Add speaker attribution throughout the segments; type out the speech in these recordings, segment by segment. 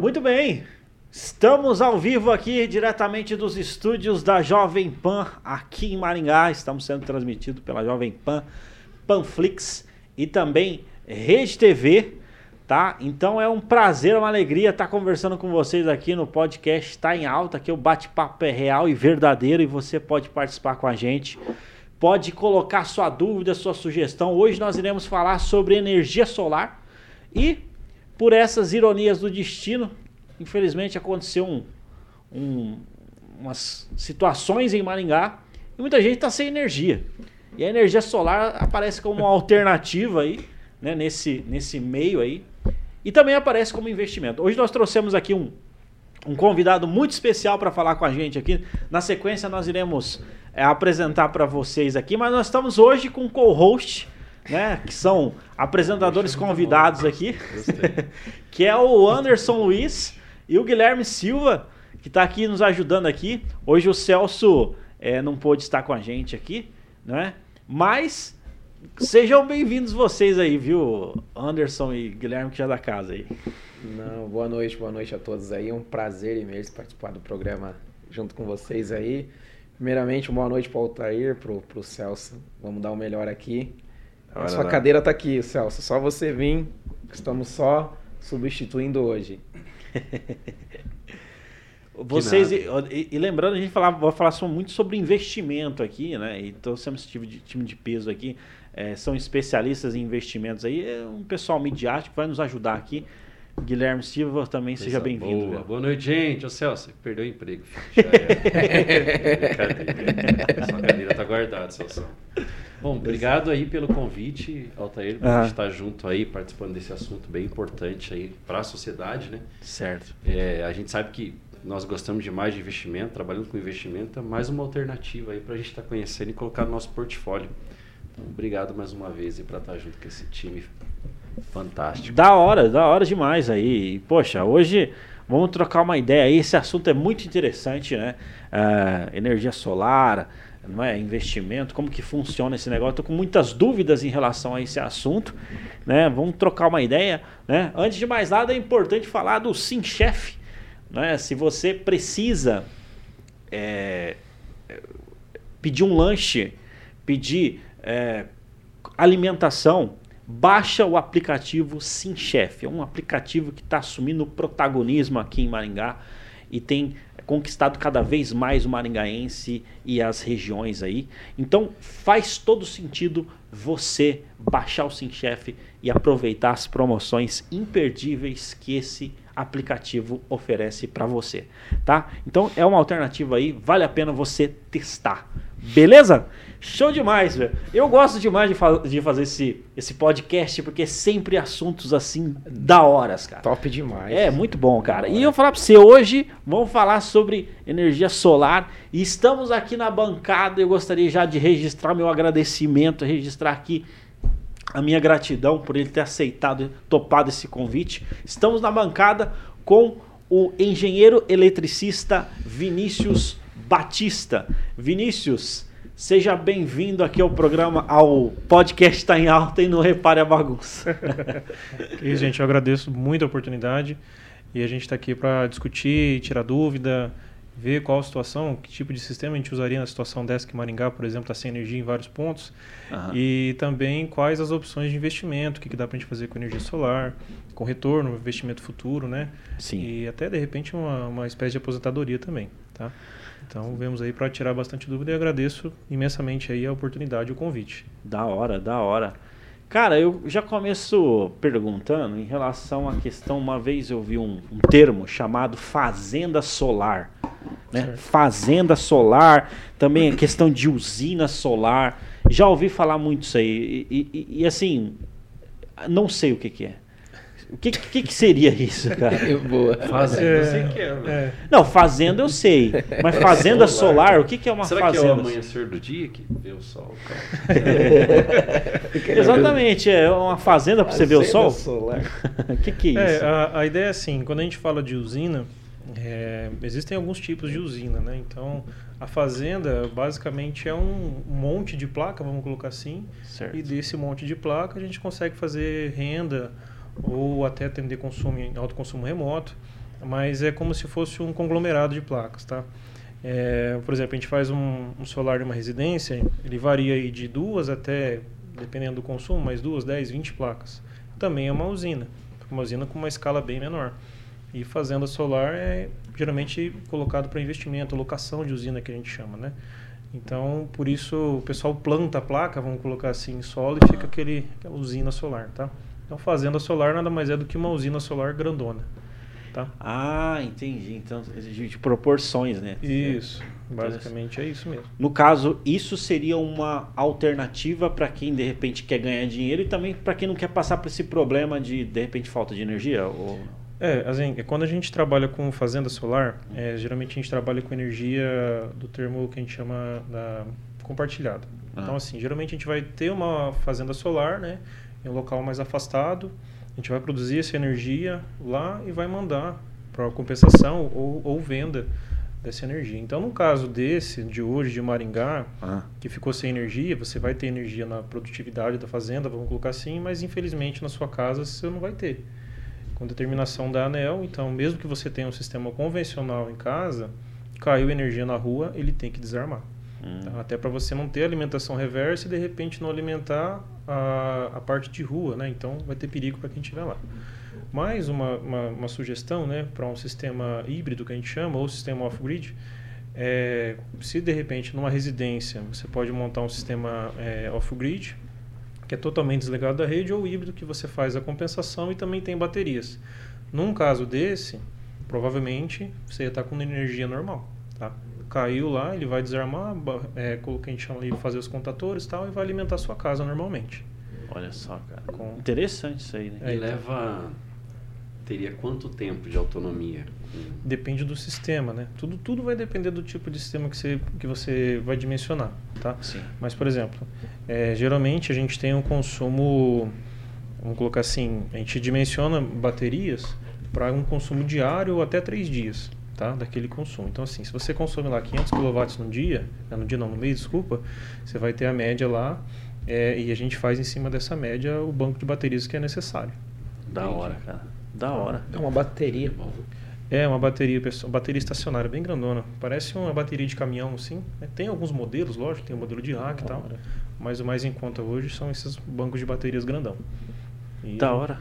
Speaker 1: Muito bem. Estamos ao vivo aqui, diretamente dos estúdios da Jovem Pan, aqui em Maringá. Estamos sendo transmitidos pela Jovem Pan, Panflix e também Rede TV, tá? Então é um prazer, uma alegria estar conversando com vocês aqui no podcast Está em Alta, que o bate-papo é real e verdadeiro e você pode participar com a gente. Pode colocar sua dúvida, sua sugestão. Hoje nós iremos falar sobre energia solar e por essas ironias do destino, infelizmente aconteceu um, um, umas situações em Maringá e muita gente está sem energia. E a energia solar aparece como uma alternativa aí, né, nesse, nesse meio aí. E também aparece como investimento. Hoje nós trouxemos aqui um, um convidado muito especial para falar com a gente aqui. Na sequência nós iremos é, apresentar para vocês aqui, mas nós estamos hoje com o co-host, né, que são apresentadores convidados aqui, que é o Anderson Luiz e o Guilherme Silva, que está aqui nos ajudando aqui. Hoje o Celso é, não pôde estar com a gente aqui, né? Mas sejam bem-vindos vocês aí, viu? Anderson e Guilherme, que já é da casa aí.
Speaker 2: Não, boa noite, boa noite a todos aí. É um prazer imenso participar do programa junto com vocês aí. Primeiramente, boa noite para o Altair, para o Celso. Vamos dar o melhor aqui. A sua cadeira está aqui, Celso. Só você vir. Estamos só substituindo hoje.
Speaker 1: Vocês, e, e, lembrando, a gente falava, vai falar muito sobre investimento aqui, né? E trouxemos esse time de, time de peso aqui. É, são especialistas em investimentos aí. É um pessoal midiático que vai nos ajudar aqui. Guilherme Silva também Pensa seja bem-vindo.
Speaker 3: Boa. boa noite, gente. Ô Celso, perdeu o emprego. Já é. Cadê? Sua cadeira tá guardada, Celso. Bom, obrigado aí pelo convite, Altair, por ah. estar junto aí, participando desse assunto bem importante aí para a sociedade, né?
Speaker 1: Certo.
Speaker 3: É, a gente sabe que nós gostamos demais de investimento, trabalhando com investimento, é mais uma alternativa aí para a gente estar tá conhecendo e colocar no nosso portfólio. Então, obrigado mais uma vez e para estar junto com esse time fantástico.
Speaker 1: Da hora, da hora demais aí. Poxa, hoje vamos trocar uma ideia aí. Esse assunto é muito interessante, né? Uh, energia solar, não é? investimento, como que funciona esse negócio. Estou com muitas dúvidas em relação a esse assunto, né? Vamos trocar uma ideia, né? Antes de mais nada, é importante falar do Sim Chef, né? Se você precisa é, pedir um lanche, pedir é, alimentação, baixa o aplicativo Sim Chef. É um aplicativo que está assumindo protagonismo aqui em Maringá e tem conquistado cada vez mais o maringaense e as regiões aí. Então faz todo sentido você baixar o SimChef e aproveitar as promoções imperdíveis que esse aplicativo oferece para você, tá? Então é uma alternativa aí, vale a pena você testar. Beleza? Show demais, velho. Eu gosto demais de, fa de fazer esse, esse podcast, porque é sempre assuntos assim da horas, cara.
Speaker 2: Top demais.
Speaker 1: É, muito bom, cara. E eu vou falar pra você, hoje vamos falar sobre energia solar. E estamos aqui na bancada. Eu gostaria já de registrar meu agradecimento, registrar aqui a minha gratidão por ele ter aceitado, topado esse convite. Estamos na bancada com o engenheiro eletricista Vinícius Batista. Vinícius, Seja bem-vindo aqui ao programa, ao podcast Está em Alta e não repare a bagunça.
Speaker 4: e, gente, eu agradeço muito a oportunidade e a gente está aqui para discutir, tirar dúvida, ver qual a situação, que tipo de sistema a gente usaria na situação dessa que Maringá, por exemplo, está sem energia em vários pontos uhum. e também quais as opções de investimento, o que, que dá para a gente fazer com energia solar, com retorno, investimento futuro, né?
Speaker 1: Sim.
Speaker 4: E até, de repente, uma, uma espécie de aposentadoria também, tá? Então, vemos aí para tirar bastante dúvida e agradeço imensamente aí a oportunidade e o convite.
Speaker 1: Da hora, da hora. Cara, eu já começo perguntando em relação à questão. Uma vez eu vi um, um termo chamado fazenda solar. Né? Fazenda solar, também a questão de usina solar. Já ouvi falar muito isso aí. E, e, e assim, não sei o que, que é. O que, que, que, seria isso, cara?
Speaker 2: Boa.
Speaker 3: Fazenda, é, eu sei que é, é.
Speaker 1: Não, fazenda eu sei. Mas fazenda solar, solar o que, que é uma
Speaker 3: Será
Speaker 1: fazenda?
Speaker 3: Será que é o amanhecer do dia que vê o sol?
Speaker 1: Exatamente, é uma fazenda para você ver o sol? O que, que é isso?
Speaker 4: É, a, a, ideia é assim, quando a gente fala de usina, é, existem alguns tipos de usina, né? Então, a fazenda basicamente é um monte de placa, vamos colocar assim.
Speaker 1: Certo.
Speaker 4: E desse monte de placa a gente consegue fazer renda ou até atender consumo em alto consumo remoto. mas é como se fosse um conglomerado de placas, tá? É, por exemplo, a gente faz um, um solar em uma residência, ele varia aí de duas até, dependendo do consumo, mais duas, 10, 20 placas. Também é uma usina, uma usina com uma escala bem menor. E fazenda solar é geralmente colocado para investimento, locação de usina que a gente chama, né? Então, por isso o pessoal planta a placa, vamos colocar assim, em solo e fica aquele, aquela usina solar, tá? Então, fazenda solar nada mais é do que uma usina solar grandona. Tá?
Speaker 1: Ah, entendi. Então, de proporções, né?
Speaker 4: Isso. Basicamente é isso mesmo.
Speaker 1: No caso, isso seria uma alternativa para quem de repente quer ganhar dinheiro e também para quem não quer passar por esse problema de de repente falta de energia? Ou...
Speaker 4: É, assim, quando a gente trabalha com fazenda solar, é, geralmente a gente trabalha com energia do termo que a gente chama da compartilhada. Ah. Então, assim, geralmente a gente vai ter uma fazenda solar, né, em um local mais afastado, a gente vai produzir essa energia lá e vai mandar para compensação ou, ou, venda dessa energia. Então, no caso desse, de hoje, de Maringá, ah. que ficou sem energia, você vai ter energia na produtividade da fazenda, vamos colocar assim, mas infelizmente na sua casa você não vai ter com determinação da ANEL. Então, mesmo que você tenha um sistema convencional em casa, caiu energia na rua, ele tem que desarmar. Hum. Tá? Até para você não ter alimentação reversa e de repente não alimentar a, a parte de rua, né? Então vai ter perigo para quem estiver lá. Mais uma, uma, uma sugestão, né, para um sistema híbrido que a gente chama, ou sistema off-grid, é, se de repente numa residência você pode montar um sistema é, off-grid, que é totalmente desligado da rede, ou híbrido que você faz a compensação e também tem baterias. Num caso desse, provavelmente você ia estar com energia normal, tá? Caiu lá, ele vai desarmar, é, que a gente chama de fazer os contatores e tal, e vai alimentar a sua casa normalmente.
Speaker 1: Olha só, cara. Com... Interessante isso aí, né?
Speaker 3: É, e leva. Teria quanto tempo de autonomia?
Speaker 4: Depende do sistema, né? Tudo, tudo vai depender do tipo de sistema que você, que você vai dimensionar, tá?
Speaker 1: Sim.
Speaker 4: Mas, por exemplo, é, geralmente a gente tem um consumo, vamos colocar assim, a gente dimensiona baterias para um consumo diário ou até três dias, tá? Daquele consumo. Então, assim, se você consome lá 500 kW no dia, né, no dia não, no mês, desculpa, você vai ter a média lá é, e a gente faz em cima dessa média o banco de baterias que é necessário.
Speaker 1: Da hora, cara. Da hora.
Speaker 2: É uma bateria.
Speaker 4: É, uma bateria, uma bateria estacionária bem grandona. Parece uma bateria de caminhão, assim. Né? Tem alguns modelos, lógico, tem o modelo de rack e tal. Mas o mais em conta hoje são esses bancos de baterias grandão.
Speaker 1: E... Da hora.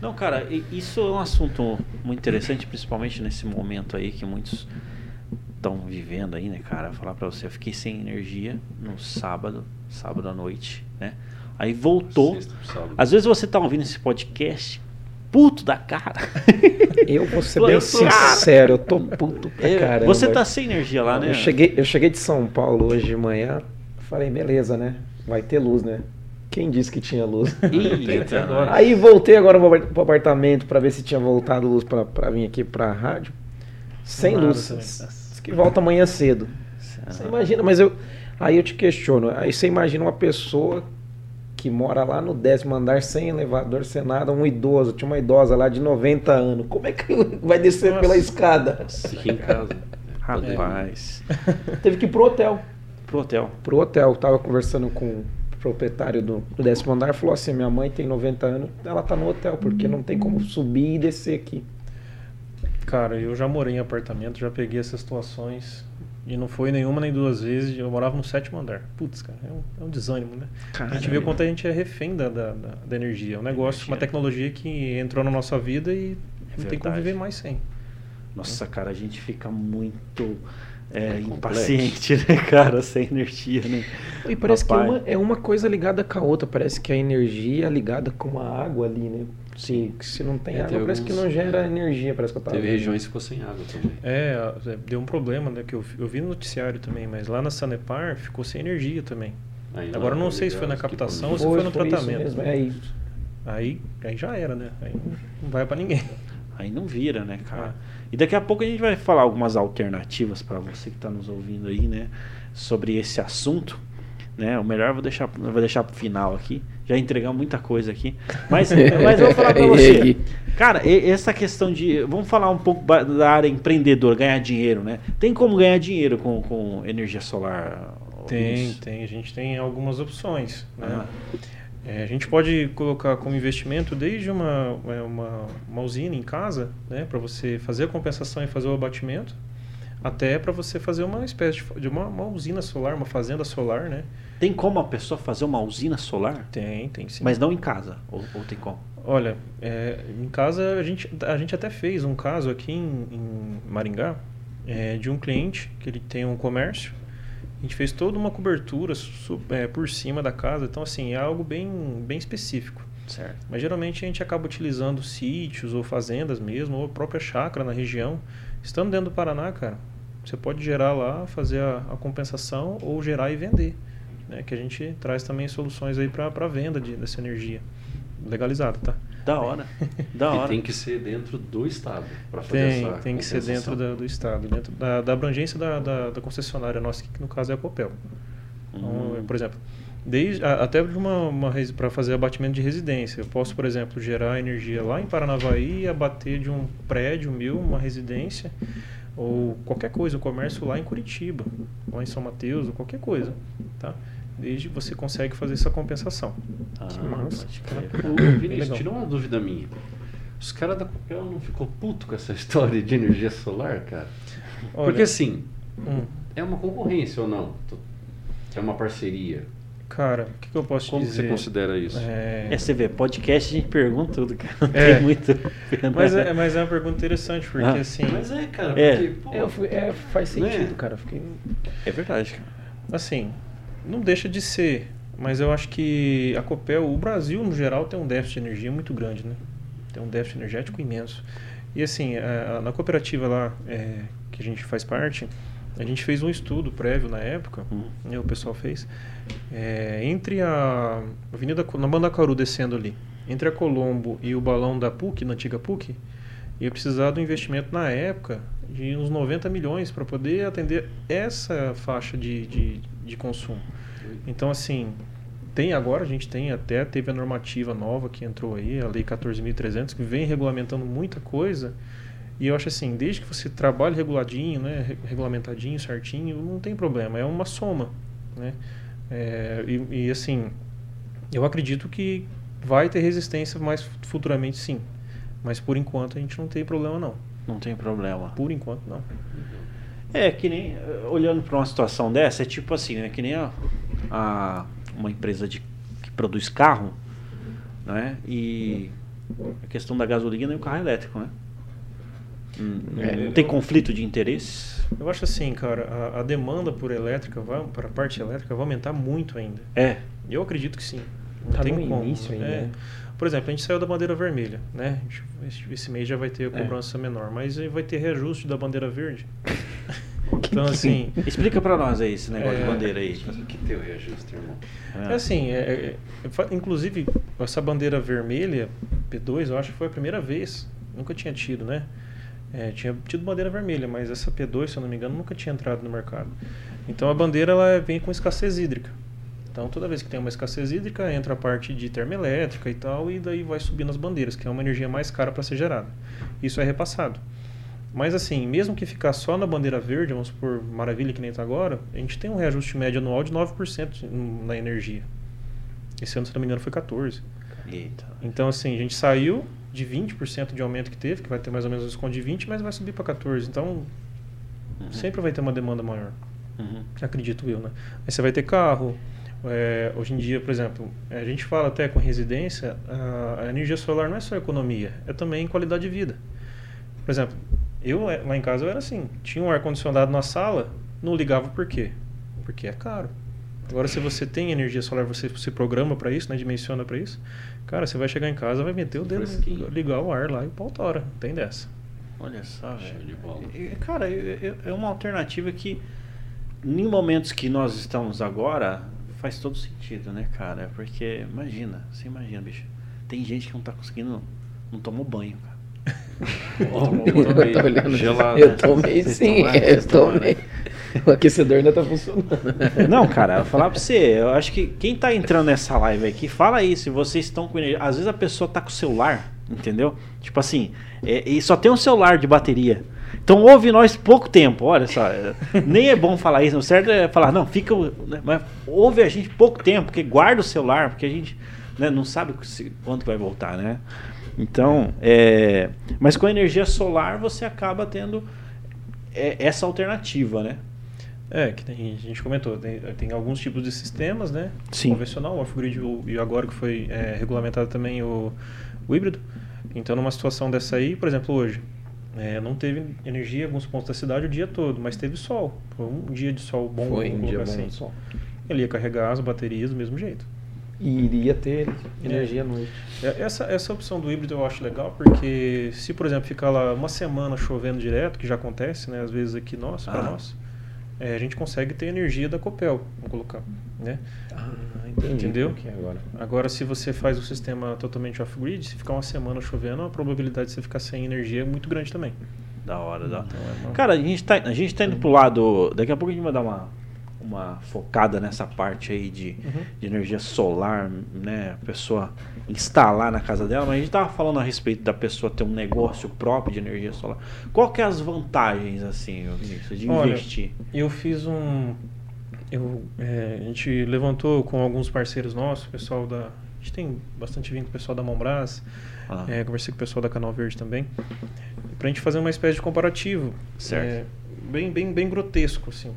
Speaker 1: Não, cara, isso é um assunto muito interessante, principalmente nesse momento aí que muitos estão vivendo aí, né, cara? Vou falar pra você, eu fiquei sem energia no sábado, sábado à noite, né? Aí voltou. Às vezes você tá ouvindo esse podcast, puto da cara.
Speaker 2: Eu vou ser bem sincero, eu tô puto pra eu, caramba.
Speaker 1: Você tá sem energia lá, né?
Speaker 2: Eu cheguei, eu cheguei de São Paulo hoje de manhã, falei, beleza, né? Vai ter luz, né? Quem disse que tinha luz?
Speaker 1: Eita,
Speaker 2: Aí voltei agora pro apartamento para ver se tinha voltado luz para vir aqui pra rádio. Sem Nada luz. Diz que volta amanhã cedo. Você imagina, mas eu. Aí eu te questiono. Aí você imagina uma pessoa que mora lá no décimo andar sem elevador, sem nada, um idoso, tinha uma idosa lá de 90 anos. Como é que vai descer Nossa. pela escada?
Speaker 3: Fica em casa.
Speaker 1: Rapaz.
Speaker 2: Teve que ir pro hotel.
Speaker 1: Pro hotel.
Speaker 2: Pro hotel. Tava conversando com proprietário do, do décimo andar, falou assim, minha mãe tem 90 anos, ela tá no hotel, porque não tem como subir e descer aqui.
Speaker 4: Cara, eu já morei em apartamento, já peguei essas situações e não foi nenhuma nem duas vezes. Eu morava no sétimo andar. Putz, cara, é um, é um desânimo, né? Caramba. A gente vê o quanto a gente é refém da, da, da energia. É um negócio, energia. uma tecnologia que entrou na nossa vida e é não tem como viver mais sem.
Speaker 1: Nossa, cara, a gente fica muito é, é impaciente, né, cara, sem energia, né?
Speaker 2: E parece Papai. que uma, é uma coisa ligada com a outra. Parece que a energia é ligada com a água ali, né? Sim, se não tem é, água, parece alguns... que não gera energia, parece que eu
Speaker 3: tava Teve vendo. regiões que ficou sem água também.
Speaker 4: É, é, deu um problema, né, que eu, eu vi no noticiário também, mas lá na Sanepar ficou sem energia também. Aí, Agora não sei se foi na captação ou se foi no tratamento.
Speaker 2: Isso mesmo, é isso.
Speaker 4: Aí, aí já era, né? Aí não vai para ninguém.
Speaker 1: Aí não vira, né, cara? Ah. E daqui a pouco a gente vai falar algumas alternativas para você que está nos ouvindo aí, né, sobre esse assunto. Né? O melhor eu vou deixar, eu vou deixar pro final aqui. Já entregamos muita coisa aqui. Mas, mas eu vou falar para você. Cara, essa questão de. Vamos falar um pouco da área empreendedor, ganhar dinheiro, né? Tem como ganhar dinheiro com, com energia solar?
Speaker 4: Tem, Isso? tem. A gente tem algumas opções. Né? É, a gente pode colocar como investimento desde uma, é, uma, uma usina em casa, né, para você fazer a compensação e fazer o abatimento, até para você fazer uma espécie de, de uma, uma, usina solar, uma fazenda solar, né?
Speaker 1: Tem como a pessoa fazer uma usina solar?
Speaker 4: Tem, tem sim.
Speaker 1: Mas não em casa, ou, ou tem como?
Speaker 4: Olha, é, em casa a gente, a gente até fez um caso aqui em, em Maringá é, de um cliente que ele tem um comércio. A gente fez toda uma cobertura é, por cima da casa, então assim é algo bem, bem específico.
Speaker 1: Certo.
Speaker 4: Mas geralmente a gente acaba utilizando sítios ou fazendas mesmo, ou a própria chácara na região. Estando dentro do Paraná, cara, você pode gerar lá, fazer a, a compensação ou gerar e vender. Né? Que a gente traz também soluções aí para venda de, dessa energia legalizada, tá?
Speaker 1: Da hora. Da hora.
Speaker 3: E tem que ser dentro do Estado
Speaker 4: para fazer tem, essa Tem que ser dentro da, do Estado, dentro da, da abrangência da, da, da, concessionária nossa, que no caso é a Copel. Então, hum. por exemplo, desde, até de uma, uma para fazer abatimento de residência. Eu posso, por exemplo, gerar energia lá em Paranavaí e abater de um prédio meu, uma residência, ou qualquer coisa, um comércio lá em Curitiba, ou em São Mateus, ou qualquer coisa, tá? Desde você consegue fazer essa compensação.
Speaker 3: Ah, que massa. Ô, Vinícius, tirou uma dúvida minha. Os caras da Copel não ficou puto com essa história de energia solar, cara? Olha, Porque assim, hum. é uma concorrência ou não? É uma parceria?
Speaker 4: Cara, o que, que, eu posso
Speaker 3: Como
Speaker 4: dizer?
Speaker 3: Como você considera isso?
Speaker 1: É... é, você vê, podcast a gente pergunta tudo, cara. Não é. tem muito.
Speaker 4: mas, é, mas é uma pergunta interessante, porque ah. assim.
Speaker 3: Mas é, cara, é. porque, pô,
Speaker 2: é, é, faz né? sentido, cara. Fiquei...
Speaker 1: É verdade, cara.
Speaker 4: Assim, não deixa de ser, mas eu acho que a Copel, o Brasil no geral, tem um déficit de energia muito grande, né? Tem um déficit energético imenso. E assim, a, a, na cooperativa lá é, que a gente faz parte, a gente fez um estudo prévio na época, hum. né, o pessoal fez, é, entre a Avenida, na Banda Caru descendo ali, entre a Colombo e o balão da PUC, na antiga PUC, ia precisar do investimento na época de uns 90 milhões para poder atender essa faixa de, de, de, consumo. Então, assim, tem agora, a gente tem até, teve a normativa nova que entrou aí, a Lei 14.300, que vem regulamentando muita coisa, e eu acho assim, desde que você trabalhe reguladinho, né, regulamentadinho, certinho, não tem problema, é uma soma, né? É, e, e, assim, eu acredito que vai ter resistência mais futuramente sim, mas por enquanto a gente não tem problema não.
Speaker 1: Não tem problema.
Speaker 4: Por enquanto não.
Speaker 1: É que nem olhando para uma situação dessa, é tipo assim, né? Que nem a, a uma empresa de, que produz carro, né? E a questão da gasolina e o carro elétrico, né? É, não tem conflito de interesses?
Speaker 4: Eu acho assim, cara, a, a demanda por elétrica, vai, para a parte elétrica, vai aumentar muito ainda.
Speaker 1: É.
Speaker 4: Eu acredito que sim.
Speaker 2: Não tá tem no como. início ainda. É. Né?
Speaker 4: Por exemplo, a gente saiu da bandeira vermelha, né? Esse mês já vai ter a é. cobrança é. menor, mas vai ter reajuste da bandeira verde. então, assim.
Speaker 1: Explica para nós aí esse negócio é, de bandeira aí.
Speaker 3: O que tem o reajuste, irmão?
Speaker 4: É, assim, é, é, inclusive, essa bandeira vermelha, P2, eu acho que foi a primeira vez. Nunca tinha tido, né? É, tinha tido bandeira vermelha, mas essa P2, se eu não me engano, nunca tinha entrado no mercado. Então a bandeira ela vem com escassez hídrica. Então toda vez que tem uma escassez hídrica, entra a parte de termoelétrica e tal, e daí vai subindo as bandeiras, que é uma energia mais cara para ser gerada. Isso é repassado. Mas assim, mesmo que ficar só na bandeira verde, vamos supor, maravilha que nem está agora, a gente tem um reajuste médio anual de 9% na energia. Esse ano, se não me engano, foi 14%.
Speaker 1: Eita.
Speaker 4: Então, assim, a gente saiu de 20% de aumento que teve, que vai ter mais ou menos um desconto de 20%, mas vai subir para 14%. Então, uhum. sempre vai ter uma demanda maior. Uhum. Acredito eu, né? Aí você vai ter carro. É, hoje em dia, por exemplo, a gente fala até com residência, a, a, energia solar não é só economia, é também qualidade de vida. Por exemplo, eu é, lá em casa eu era assim, tinha um ar-condicionado na sala, não ligava por quê? Porque é caro. Agora, se você tem energia solar, você se programa para isso, né, dimensiona para isso, Cara, você vai chegar em casa, vai meter o dedo, Fresquinho. ligar o ar lá e pau tora. Não tem dessa.
Speaker 1: Olha só, velho. Cara, é uma alternativa que, em momentos que nós estamos agora, faz todo sentido, né, cara? Porque, imagina, você imagina, bicho. Tem gente que não tá conseguindo, não tomou banho, cara.
Speaker 2: Oh, eu tomei gelado. Eu tomei sim, eu tomei. O aquecedor ainda tá funcionando.
Speaker 1: Não, cara, eu vou falar pra você, eu acho que quem tá entrando nessa live aqui, fala aí se vocês estão com energia. Às vezes a pessoa tá com o celular, entendeu? Tipo assim, é, e só tem um celular de bateria. Então ouve nós pouco tempo, olha só. É, nem é bom falar isso, o certo é falar, não, fica. Né, mas ouve a gente pouco tempo, porque guarda o celular, porque a gente né, não sabe quanto vai voltar, né? Então, é, mas com a energia solar você acaba tendo é, essa alternativa, né?
Speaker 4: É, que tem, a gente comentou, tem, tem, alguns tipos de sistemas, né?
Speaker 1: Sim.
Speaker 4: Convencional, o off-grid e agora que foi é, regulamentado também o, o, híbrido. Então, numa situação dessa aí, por exemplo, hoje, é, não teve energia em alguns pontos da cidade o dia todo, mas teve sol. Foi um dia de sol bom.
Speaker 2: Foi um dia
Speaker 4: assim.
Speaker 2: bom de sol.
Speaker 4: Ele ia carregar as baterias do mesmo jeito.
Speaker 2: E iria ter energia à noite.
Speaker 4: É, essa, essa opção do híbrido eu acho legal, porque se, por exemplo, ficar lá uma semana chovendo direto, que já acontece, né, às vezes aqui nossa, para
Speaker 1: Ah.
Speaker 4: nós, é, a gente consegue ter energia da Copel, vamos colocar, né?
Speaker 2: Ah, entendi.
Speaker 4: Entendeu?
Speaker 2: é agora.
Speaker 4: Agora, se você faz o sistema totalmente off-grid, se ficar uma semana chovendo, a probabilidade de você ficar sem energia é muito grande também.
Speaker 1: Da hora, da hora.
Speaker 4: Então, é uma-
Speaker 1: Cara, a gente, tá, a gente tá indo pro lado. Daqui a pouco a gente vai dar uma, uma focada nessa parte aí de,
Speaker 4: Uhum.
Speaker 1: de energia solar, né? A pessoa instalar na casa dela, mas a gente tava falando a respeito da pessoa ter um negócio próprio de energia solar. Qual que é as vantagens, assim, Vinícius, de
Speaker 4: Olha,
Speaker 1: investir?
Speaker 4: Eu fiz um. Eu, é, a gente levantou com alguns parceiros nossos, pessoal da. A gente tem bastante vínculo com o pessoal da Mombras,
Speaker 1: Ah,
Speaker 4: é, conversei com o pessoal da Canal Verde também, pra gente fazer uma espécie de comparativo.
Speaker 1: Certo.
Speaker 4: é, bem, bem, bem grotesco, assim.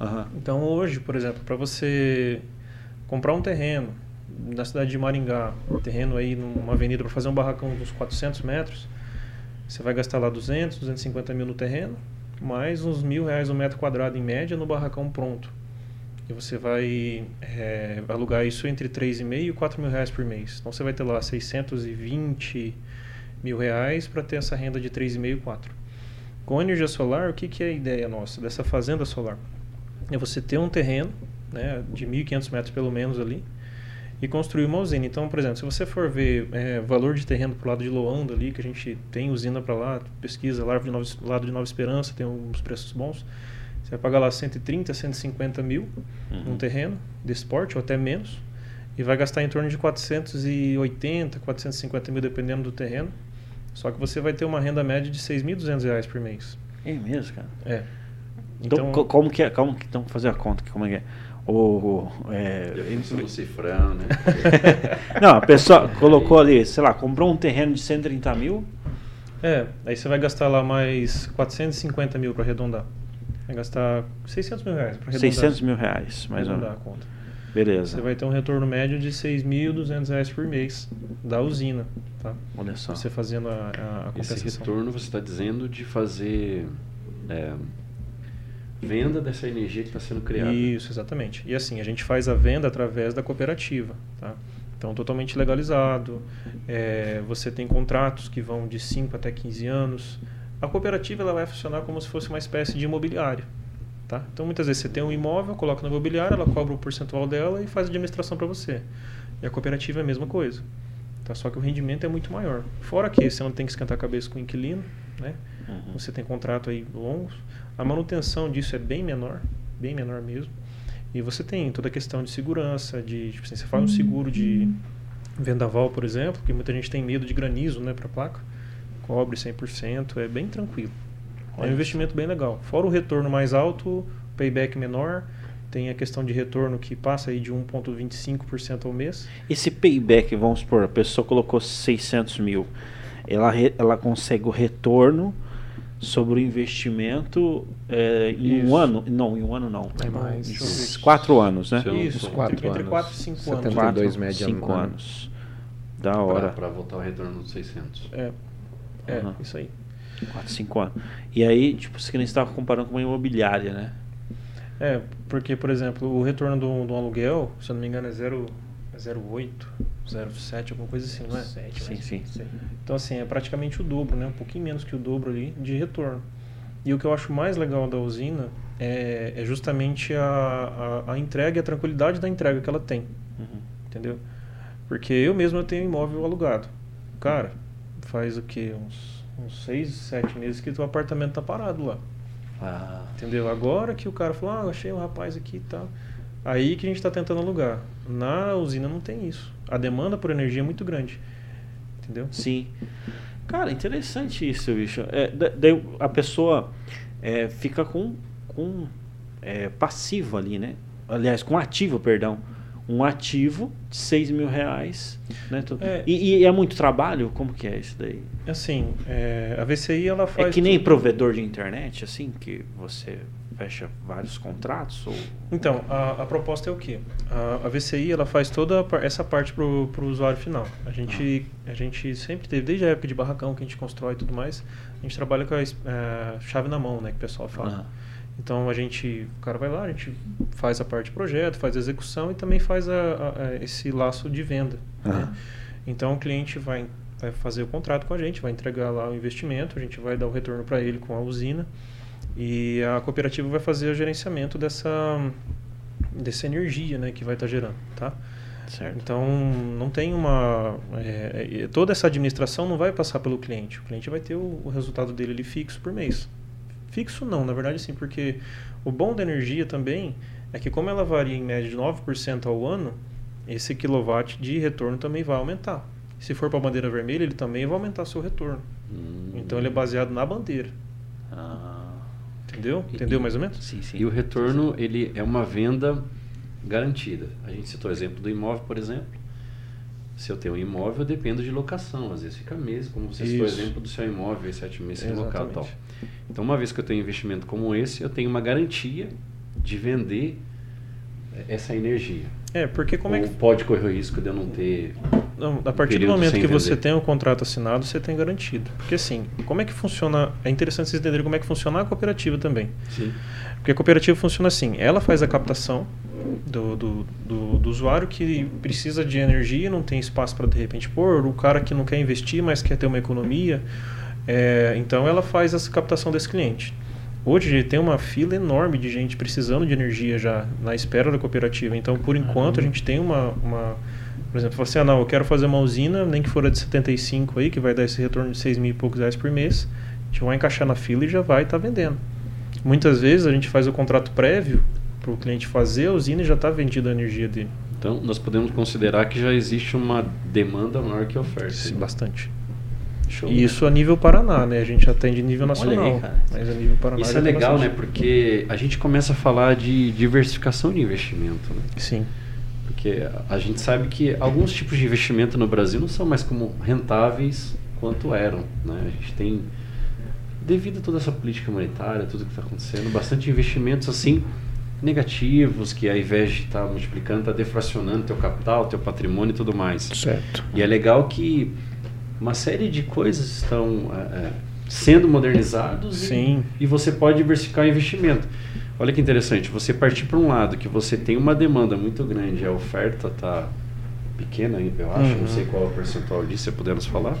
Speaker 1: Aham.
Speaker 4: Então hoje, por exemplo, para você comprar um terreno na cidade de Maringá, um terreno aí numa avenida para fazer um barracão de uns 400 metros, você vai gastar lá 200, 250 mil no terreno, mais uns mil reais o metro quadrado em média no barracão pronto. E você vai é, alugar isso entre 3,5 e 4 mil reais por mês. Então você vai ter lá 620 mil reais para ter essa renda de 3,5 e 4. Com energia solar, o que, que é a ideia nossa dessa fazenda solar? É você ter um terreno né, de 1.500 metros pelo menos ali e construir uma usina. Então, por exemplo, se você for ver é, valor de terreno pro lado de Loanda ali, que a gente tem usina para lá, pesquisa lá do Nova, lado de Nova Esperança, tem uns preços bons, você vai pagar lá 130, 150 mil
Speaker 1: Uhum.
Speaker 4: num terreno desse porte, ou até menos, e vai gastar em torno de 480, 450 mil, dependendo do terreno. Só que você vai ter uma renda média de 6.200 reais por mês.
Speaker 1: É mesmo, cara.
Speaker 4: É.
Speaker 1: Então, co- como que é? Como que então fazer a conta? que Como é que é? O, é,
Speaker 3: no cifrão, né?
Speaker 1: não, a pessoa colocou ali, sei lá, comprou um terreno de 130 mil.
Speaker 4: É, aí você vai gastar lá mais 450 mil para arredondar. Vai gastar 600 mil reais para arredondar.
Speaker 1: 600 mil reais, mais ou
Speaker 4: arredondar
Speaker 1: menos.
Speaker 4: a conta.
Speaker 1: Beleza.
Speaker 4: Você vai ter um retorno médio de 6.200 reais por mês da usina, tá?
Speaker 1: Olha só.
Speaker 4: Você fazendo a, a, a
Speaker 3: Esse retorno você está dizendo de fazer é, venda dessa energia que está sendo criada.
Speaker 4: Isso, exatamente. E assim, a gente faz a venda através da cooperativa, tá? Então, totalmente legalizado. É, você tem contratos que vão de 5 até 15 anos. A cooperativa ela vai funcionar como se fosse uma espécie de imobiliário. Tá? Então, muitas vezes você tem um imóvel, coloca na imobiliária, ela cobra o percentual dela e faz a administração para você. E a cooperativa é a mesma coisa. Tá? Só que o rendimento é muito maior. Fora que você não tem que esquentar a cabeça com o inquilino, né?
Speaker 1: Uhum.
Speaker 4: Você tem contrato aí longos. A manutenção disso é bem menor, bem menor mesmo. E você tem toda a questão de segurança, de tipo assim, você faz um seguro de vendaval, por exemplo, que muita gente tem medo de granizo, né, para placa. Cobre 100%, é bem tranquilo. É um investimento bem legal. Fora o retorno mais alto, payback menor, tem a questão de retorno que passa aí de 1,25% ao mês.
Speaker 1: Esse payback, vamos supor, a pessoa colocou 600 mil. Ela, ela consegue o retorno sobre o investimento é, em um
Speaker 4: Isso.
Speaker 1: ano? Não, em um ano não.
Speaker 4: É mais,
Speaker 1: quatro anos, né?
Speaker 4: Isso,
Speaker 2: quatro
Speaker 4: entre, entre
Speaker 2: anos.
Speaker 4: 4 e 5 anos.
Speaker 2: 72
Speaker 1: Quatro,
Speaker 2: média
Speaker 1: cinco
Speaker 2: ano.
Speaker 1: anos. Da hora.
Speaker 3: Para voltar o retorno dos 600.
Speaker 4: É, é
Speaker 1: Uhum.
Speaker 4: isso aí.
Speaker 1: 4, 5 anos. E aí, tipo, você que nem estava comparando com uma imobiliária, né?
Speaker 4: É, porque, por exemplo, o retorno do, do aluguel, se eu não me engano, é 0, é 0,8, 0,7, alguma coisa assim, não é?
Speaker 1: Sim, sim.
Speaker 4: Então, assim, é praticamente o dobro, né? Um pouquinho menos que o dobro ali de retorno. E o que eu acho mais legal da usina é, é justamente a, a, a entrega e a tranquilidade da entrega que ela tem,
Speaker 1: Uhum.
Speaker 4: entendeu? Porque eu mesmo eu tenho imóvel alugado. Cara, faz o quê? Uns, uns seis, sete meses que o apartamento tá parado lá.
Speaker 1: Ah,
Speaker 4: Entendeu? Agora que o cara falou, ah, eu achei um rapaz aqui e tal. Aí que a gente está tentando alugar. Na usina não tem isso. A demanda por energia é muito grande. Entendeu?
Speaker 1: sim. Cara, interessante isso, bicho. É, da- daí a pessoa é, fica com, com é, passivo ali, né? Aliás, com ativo, perdão. um ativo de 6 mil reais. Né? É. E, e, é muito trabalho? Como que é isso daí?
Speaker 4: Assim, é, a VCI ela faz...
Speaker 1: É que nem tudo. provedor de internet, assim, que você fecha vários contratos? Ou...
Speaker 4: Então, a, a proposta é o quê? A, a, VCI ela faz toda essa parte para o usuário final. A gente, ah. a gente sempre teve, desde a época de barracão que a gente constrói e tudo mais, a gente trabalha com a, é, chave na mão, né, que o pessoal fala. Ah. Então a gente, o cara vai lá, a gente faz a parte de projeto, faz a execução e também faz a esse laço de venda. Né? Ah. Né? Então o cliente vai, vai fazer o contrato com a gente, vai entregar lá o investimento, a gente vai dar o retorno para ele com a usina e a cooperativa vai fazer o gerenciamento dessa, dessa energia né, que vai estar tá gerando. Tá? Certo. Então não tem uma. É, é, toda essa administração não vai passar pelo cliente. O cliente vai ter o, o resultado dele ali fixo por mês. Fixo não, na verdade sim, porque o bom da energia também é que como ela varia em média de 9% ao ano, esse quilowatt de retorno também vai aumentar. Se for para a bandeira vermelha, ele também vai aumentar seu retorno. Hum. Então ele é baseado na bandeira. Ah. Entendeu? Entendeu mais ou menos?
Speaker 3: Sim, sim. E o retorno, ele é uma venda garantida. A gente citou o exemplo do imóvel, por exemplo. Se eu tenho um imóvel, eu dependo de locação. Às vezes fica mês, como você citou o exemplo do seu imóvel, sete meses local e tal. Então, uma vez que eu tenho um investimento como esse, eu tenho uma garantia de vender essa energia.
Speaker 4: É, porque como
Speaker 3: Ou
Speaker 4: é que...
Speaker 3: pode correr o risco de eu não ter...
Speaker 4: A partir do momento que vender. você tem o um contrato assinado, você tem garantido. Porque assim, como é que funciona... É interessante vocês entenderem como é que funciona a cooperativa também.
Speaker 3: Sim.
Speaker 4: Porque a cooperativa funciona assim, ela faz a captação do, do, do, do usuário que precisa de energia, não tem espaço para de repente pôr, o cara que não quer investir, mas quer ter uma economia é, então ela faz essa captação desse cliente. Hoje tem uma fila enorme de gente precisando de energia já na espera da cooperativa. Então, por enquanto, a gente tem uma, uma por exemplo, você, ah, não, eu quero fazer uma usina, nem que for a de 75 aí, que vai dar esse retorno de 6 mil e poucos reais por mês. A gente vai encaixar na fila e já vai estar tá vendendo. Muitas vezes a gente faz o contrato prévio para o cliente fazer a usina e já está vendida a energia dele.
Speaker 3: Então, nós podemos considerar que já existe uma demanda maior que oferta.
Speaker 4: Sim, bastante. Show, e isso a nível Paraná, né? A gente atende nível nacional. Aí, mas a nível Paraná
Speaker 3: isso é legal, né? Porque a gente começa a falar de diversificação de investimento, né?
Speaker 4: Sim.
Speaker 3: Porque a gente sabe que alguns tipos de investimento no Brasil não são mais como rentáveis quanto eram, né? A gente tem devido a toda essa política monetária, tudo que está acontecendo, bastante investimentos assim negativos que ao invés de estar tá multiplicando, está deflacionando teu capital, teu patrimônio e tudo mais.
Speaker 4: Certo.
Speaker 3: E é legal que uma série de coisas estão é, sendo modernizados
Speaker 4: Sim.
Speaker 3: E, e você pode diversificar o investimento. Olha que interessante, você partir para um lado que você tem uma demanda muito grande, a oferta está pequena, eu acho, uhum. não sei qual é o percentual disso, se pudermos falar.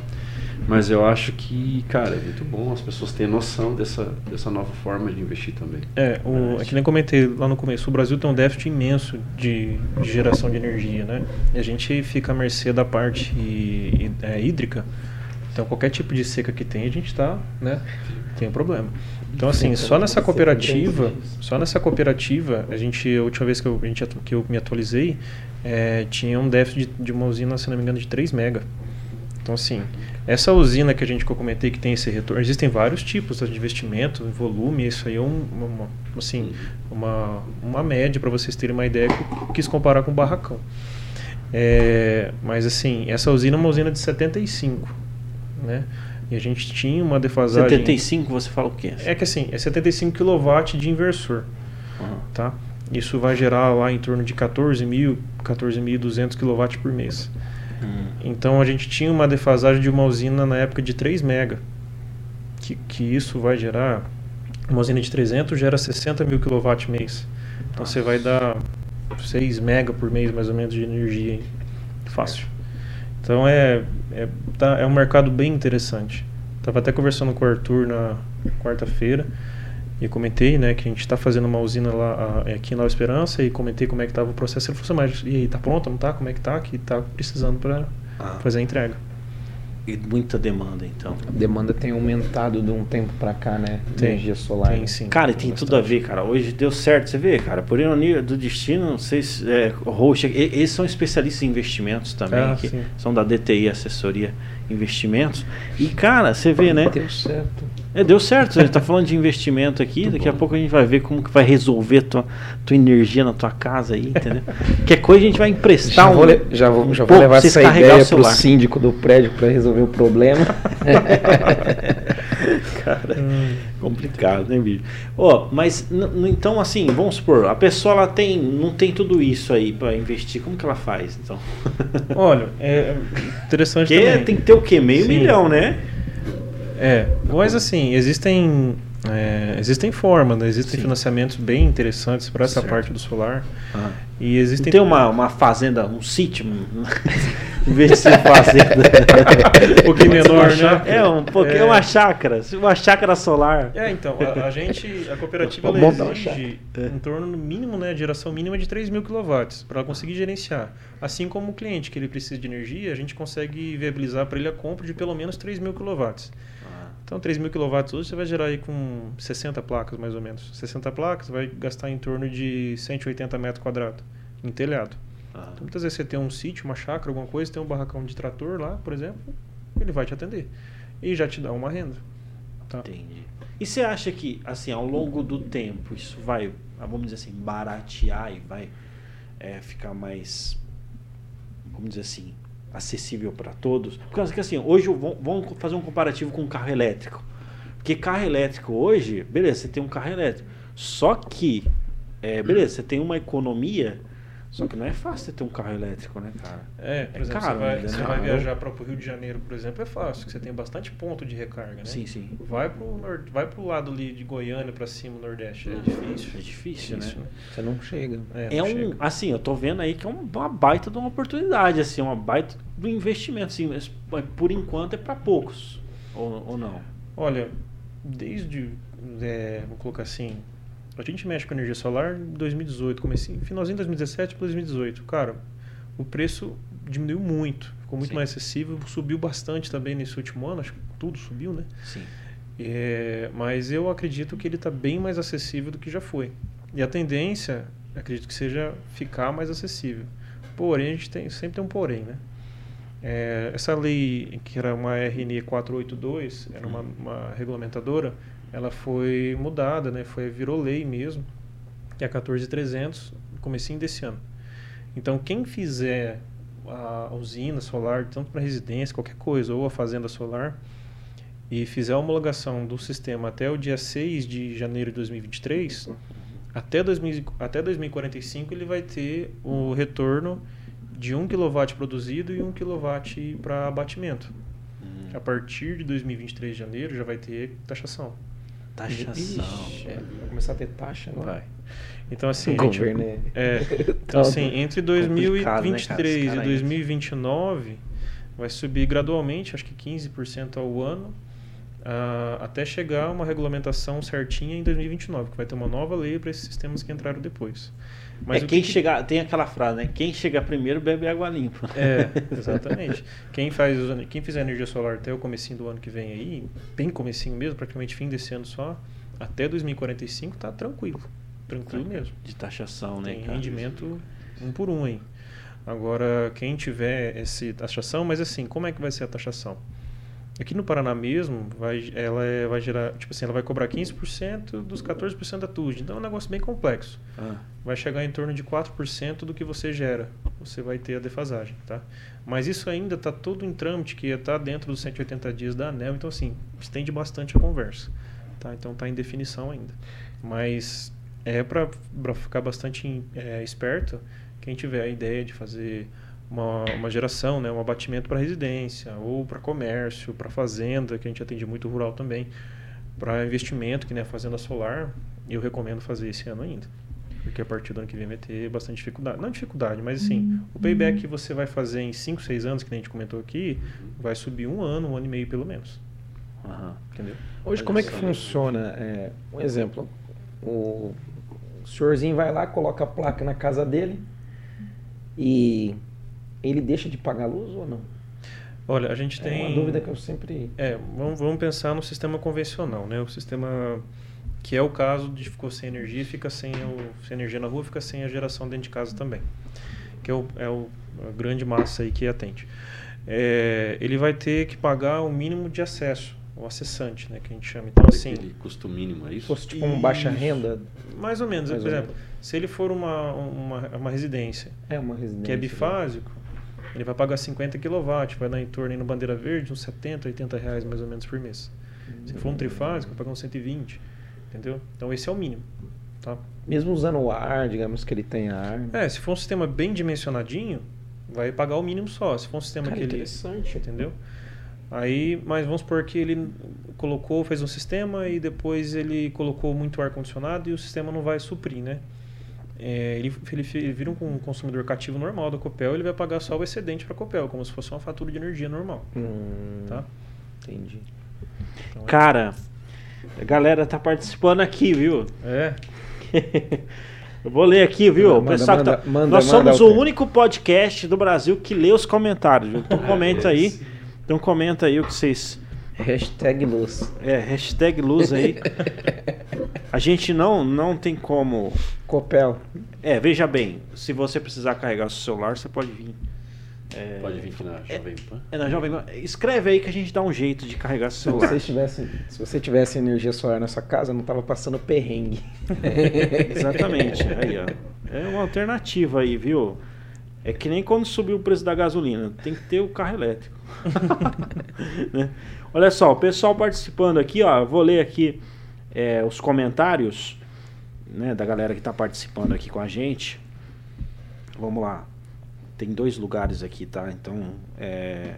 Speaker 3: Mas eu acho que, cara, é muito bom as pessoas terem noção dessa, dessa nova forma de investir também.
Speaker 4: É, o, é que nem comentei lá no começo, o Brasil tem um déficit imenso de, de geração de energia, né? E a gente fica à mercê da parte é, hídrica. Então, qualquer tipo de seca que tem, a gente está, né? Tem um problema. Então, assim, só nessa cooperativa, só nessa cooperativa, a gente, a última vez que eu, a gente, que eu me atualizei, é, tinha um déficit de, de uma usina, se não me engano, de 3 mega. Então, assim, essa usina que a gente que eu comentei que tem esse retorno, existem vários tipos de investimento, volume, isso aí é um, uma, assim, uma, uma média para vocês terem uma ideia que eu quis comparar com o barracão. É, mas assim, essa usina é uma usina de 75, né? E a gente tinha uma defasagem...
Speaker 1: 75 você fala o quê?
Speaker 4: É que assim, é 75 kW de inversor, uhum. tá? Isso vai gerar lá em torno de 14 mil, 14.200 kW por mês. Hum. Então a gente tinha uma defasagem de uma usina na época de 3 mega. Que, que isso vai gerar. Uma usina de 300 gera 60 mil kW mês. Então Nossa. você vai dar 6 mega por mês mais ou menos de energia. Fácil. Então é, é, tá, é um mercado bem interessante. Estava até conversando com o Arthur na quarta-feira. E comentei, né, que a gente está fazendo uma usina lá aqui em Nova Esperança e comentei como é que estava o processo. Ele falou assim, mas e aí, tá pronto, não tá? Como é que tá? Que tá precisando para ah. fazer a entrega.
Speaker 1: E muita demanda, então.
Speaker 2: A demanda tem aumentado de um tempo para cá, né?
Speaker 4: Tem, energia solar. Tem, sim.
Speaker 1: Cara, tem bastante. tudo a ver, cara. Hoje deu certo, você vê, cara. Por ironia do destino, não sei se é, Roxa, eles são especialistas em investimentos também, ah, que sim. são da DTI Assessoria Investimentos. E, cara, você vê, né?
Speaker 2: Deu certo
Speaker 1: É, deu certo, a gente tá falando de investimento aqui, daqui a pouco a gente vai ver como que vai resolver tua, tua energia na tua casa aí, entendeu? Qualquer coisa a gente vai emprestar
Speaker 2: já
Speaker 1: um.
Speaker 2: Vou le- já vou,
Speaker 1: um
Speaker 2: já vou levar essa ideia
Speaker 1: o
Speaker 2: pro síndico do prédio para resolver o problema.
Speaker 1: Cara, complicado, né, bicho? Ó, mas n- n- então assim, vamos supor, a pessoa ela tem, não tem tudo isso aí pra investir, como que ela faz, então?
Speaker 4: Olha, é interessante
Speaker 1: Porque
Speaker 4: também.
Speaker 1: tem que ter o quê? Meio
Speaker 4: Sim.
Speaker 1: milhão, né?
Speaker 4: É, mas assim, existem, é, existem formas, né? existem
Speaker 1: Sim.
Speaker 4: financiamentos bem interessantes para essa
Speaker 1: Certo.
Speaker 4: parte do solar.
Speaker 1: Ah.
Speaker 4: E existem.
Speaker 1: Tem uma, uma fazenda, um sítio, em vez de ser fazenda.
Speaker 4: Um pouquinho menor, né?
Speaker 1: É, um pouquinho,
Speaker 4: É.
Speaker 1: uma chácara, uma chácara solar.
Speaker 4: É, então, a, a gente, a cooperativa ela exige
Speaker 1: É.
Speaker 4: em torno no mínimo, né, de geração mínima de 3 mil kW para ela conseguir gerenciar. Assim como o cliente que ele precisa de energia, a gente consegue viabilizar para ele a compra de pelo menos 3 mil kW. Então, 3 mil kW hoje você vai gerar aí com 60 placas, mais ou menos. 60 placas vai gastar em torno de 180 metros quadrados em telhado.
Speaker 1: Ah,
Speaker 4: Então, muitas vezes você tem um sítio, uma chácara, alguma coisa, tem um barracão de trator lá, por exemplo, ele vai te atender. E já te dá uma renda. Tá?
Speaker 1: entendi. E você acha que, assim, ao longo do tempo, isso vai, vamos dizer assim, baratear e vai é, ficar mais, vamos dizer assim, acessível para todos? Por causa que, assim, hoje, vamos fazer um comparativo com carro elétrico. Porque carro elétrico hoje, beleza, você tem um carro elétrico. Só que, é, beleza, você tem uma economia, só que não é fácil você ter um carro elétrico, né, cara?
Speaker 4: É, por
Speaker 1: É
Speaker 4: exemplo,
Speaker 1: caro
Speaker 4: você vai,
Speaker 1: ainda,
Speaker 4: você
Speaker 1: né?
Speaker 4: vai viajar para o Rio de Janeiro, por exemplo, é fácil, que você tem bastante ponto de recarga, né?
Speaker 1: Sim, sim.
Speaker 4: Vai pro, nor- vai pro lado ali de Goiânia para cima, Nordeste. É difícil.
Speaker 1: É difícil, né?
Speaker 2: Você não chega.
Speaker 4: É,
Speaker 1: É
Speaker 4: não
Speaker 1: um,
Speaker 4: chega.
Speaker 1: assim, eu tô vendo aí que é um- uma baita de uma oportunidade, assim, uma baita do investimento, assim, mas mas por enquanto é para poucos, ou, ou não?
Speaker 4: Olha, desde, é, vou colocar assim, a gente mexe com energia solar em 2018, comecei, finalzinho de 2017 para 2018. Cara, o preço diminuiu muito, ficou muito
Speaker 1: Sim.
Speaker 4: mais acessível, subiu bastante também nesse último ano, acho que tudo subiu, né?
Speaker 1: Sim.
Speaker 4: É, mas eu acredito que ele está bem mais acessível do que já foi. E a tendência, acredito que seja ficar mais acessível. Porém, a gente tem, sempre tem um porém, né? É, essa lei, que era uma RN 482, era uma, uma regulamentadora, ela foi mudada, né? Foi, virou lei mesmo, que é a 14300, no comecinho desse ano. Então, quem fizer a usina solar, tanto para residência, qualquer coisa, ou a fazenda solar, e fizer a homologação do sistema até o dia 6 de janeiro de 2023, até, 2000, até 2045 ele vai ter o retorno de 1 kW produzido e 1 kW para abatimento. A partir de 2023 de janeiro já vai ter taxação.
Speaker 1: Taxação.
Speaker 2: Ixi, é, vai começar a ter taxa agora.
Speaker 4: Vai. Então assim,
Speaker 2: O
Speaker 4: gente-
Speaker 2: governo é...
Speaker 4: é, então, assim, entre
Speaker 1: Complicado, né, cara? Esse
Speaker 4: 2023
Speaker 1: cara
Speaker 4: e
Speaker 1: aí.
Speaker 4: 2029 vai subir gradualmente, acho que 15% ao ano, ah, até chegar a uma regulamentação certinha em 2029, que vai ter uma nova lei para esses sistemas que entraram depois.
Speaker 1: Mas é quem
Speaker 4: que
Speaker 1: tem aquela frase, né? Quem chegar primeiro bebe água limpa.
Speaker 4: É, exatamente. Quem faz quem fizer energia solar até o comecinho do ano que vem aí, bem comecinho mesmo, praticamente fim desse ano só, até 2045 tá tranquilo. Tranquilo mesmo.
Speaker 1: De taxação, né,
Speaker 4: Tem
Speaker 1: cara?
Speaker 4: rendimento um por um aí. Agora, quem tiver essa taxação, mas assim, como é que vai ser a taxação? Aqui no Paraná mesmo, vai, ela é- vai gerar, tipo assim, ela vai cobrar 15% dos 14% da TUD. Então é um negócio bem complexo.
Speaker 1: Ah,
Speaker 4: Vai chegar em torno de 4% do que você gera. Você vai ter a defasagem, tá? Mas isso ainda está todo em trâmite, que está dentro dos 180 dias da ANEL. Então, assim, estende bastante a conversa. Tá? Então, está em definição ainda. Mas é para ficar bastante é, esperto quem tiver a ideia de fazer uma, uma geração, né, um abatimento para residência, ou para comércio, para fazenda, que a gente atende muito rural também, para investimento, que nem a fazenda solar, eu recomendo fazer esse ano ainda. Porque a partir do ano que vem vai ter bastante dificuldade. Não dificuldade, mas assim, o payback que você vai fazer em 5, 6 anos, que nem a gente comentou aqui, vai subir um ano, um ano e meio pelo menos.
Speaker 1: aham.
Speaker 4: Entendeu?
Speaker 2: Hoje, como é que funciona? É, um exemplo, o senhorzinho vai lá, coloca a placa na casa dele e ele deixa de pagar a luz ou não?
Speaker 4: Olha, a gente tem.
Speaker 2: É uma dúvida que eu sempre...
Speaker 4: É, vamos, vamos pensar no sistema convencional, né? O sistema que é o caso de ficou sem energia, fica sem, o, sem energia na rua, fica sem a geração dentro de casa também. Que é, o, é o, a grande massa aí que atende. É, ele vai ter que pagar o mínimo de acesso o acessante, né, que a gente chama. Então, assim,
Speaker 3: Aquele custo mínimo, é isso?
Speaker 2: fosse tipo um baixa renda,
Speaker 4: mais ou menos.
Speaker 2: Mais
Speaker 4: por
Speaker 2: ou
Speaker 4: exemplo, se ele for uma, uma, uma residência
Speaker 2: é uma residência.
Speaker 4: que é bifásico, ele vai pagar 50 kW, vai dar em torno aí no Bandeira Verde uns 70, 80 reais mais ou menos por mês. Se for um trifásico, vai pagar uns 120, entendeu? Então esse é o mínimo, tá?
Speaker 2: Mesmo usando o ar, digamos que ele tem ar.
Speaker 4: É, se for um sistema bem dimensionadinho, vai pagar o mínimo só. Se for um sistema
Speaker 2: Cara,
Speaker 4: que ele...
Speaker 2: interessante.
Speaker 4: Entendeu? Aí, mas vamos supor que ele colocou, fez um sistema e depois ele colocou muito ar-condicionado e o sistema não vai suprir, né? É, ele, ele, ele vira um consumidor cativo normal da Copel, ele vai pagar só o excedente para a Copel, como se fosse uma fatura de energia normal,
Speaker 2: Hum,
Speaker 4: tá?
Speaker 2: Entendi.
Speaker 4: Então, é-
Speaker 1: Cara, a galera tá participando aqui, viu?
Speaker 4: é,
Speaker 1: Eu vou ler aqui, viu?
Speaker 2: Manda,
Speaker 1: O pessoal que
Speaker 2: manda,
Speaker 1: tá-
Speaker 2: manda,
Speaker 1: Nós
Speaker 2: manda,
Speaker 1: somos o
Speaker 2: Alter.
Speaker 1: único podcast do Brasil que lê os comentários, viu? Então comenta aí. Então comenta aí o que vocês.
Speaker 2: Hashtag luz.
Speaker 1: É, hashtag luz aí. A gente não, não tem como.
Speaker 2: Copel.
Speaker 1: É, veja bem, se você precisar carregar o seu celular, você pode vir. É,
Speaker 3: Pode vir aqui na Jovem Pan.
Speaker 1: É na Jovem Pan. Escreve aí que a gente dá um jeito de carregar seu
Speaker 2: Se
Speaker 1: celular.
Speaker 2: você, tivesse, se você tivesse energia solar na sua casa, não tava passando perrengue.
Speaker 1: Exatamente. Aí, ó. É uma alternativa aí, viu? É que nem quando subiu o preço da gasolina. Tem que ter o carro elétrico. Né? Olha só, o pessoal participando aqui, ó. Vou ler aqui é, os comentários né, da galera que está participando aqui com a gente. Vamos lá. Tem dois lugares aqui, tá? Então, é,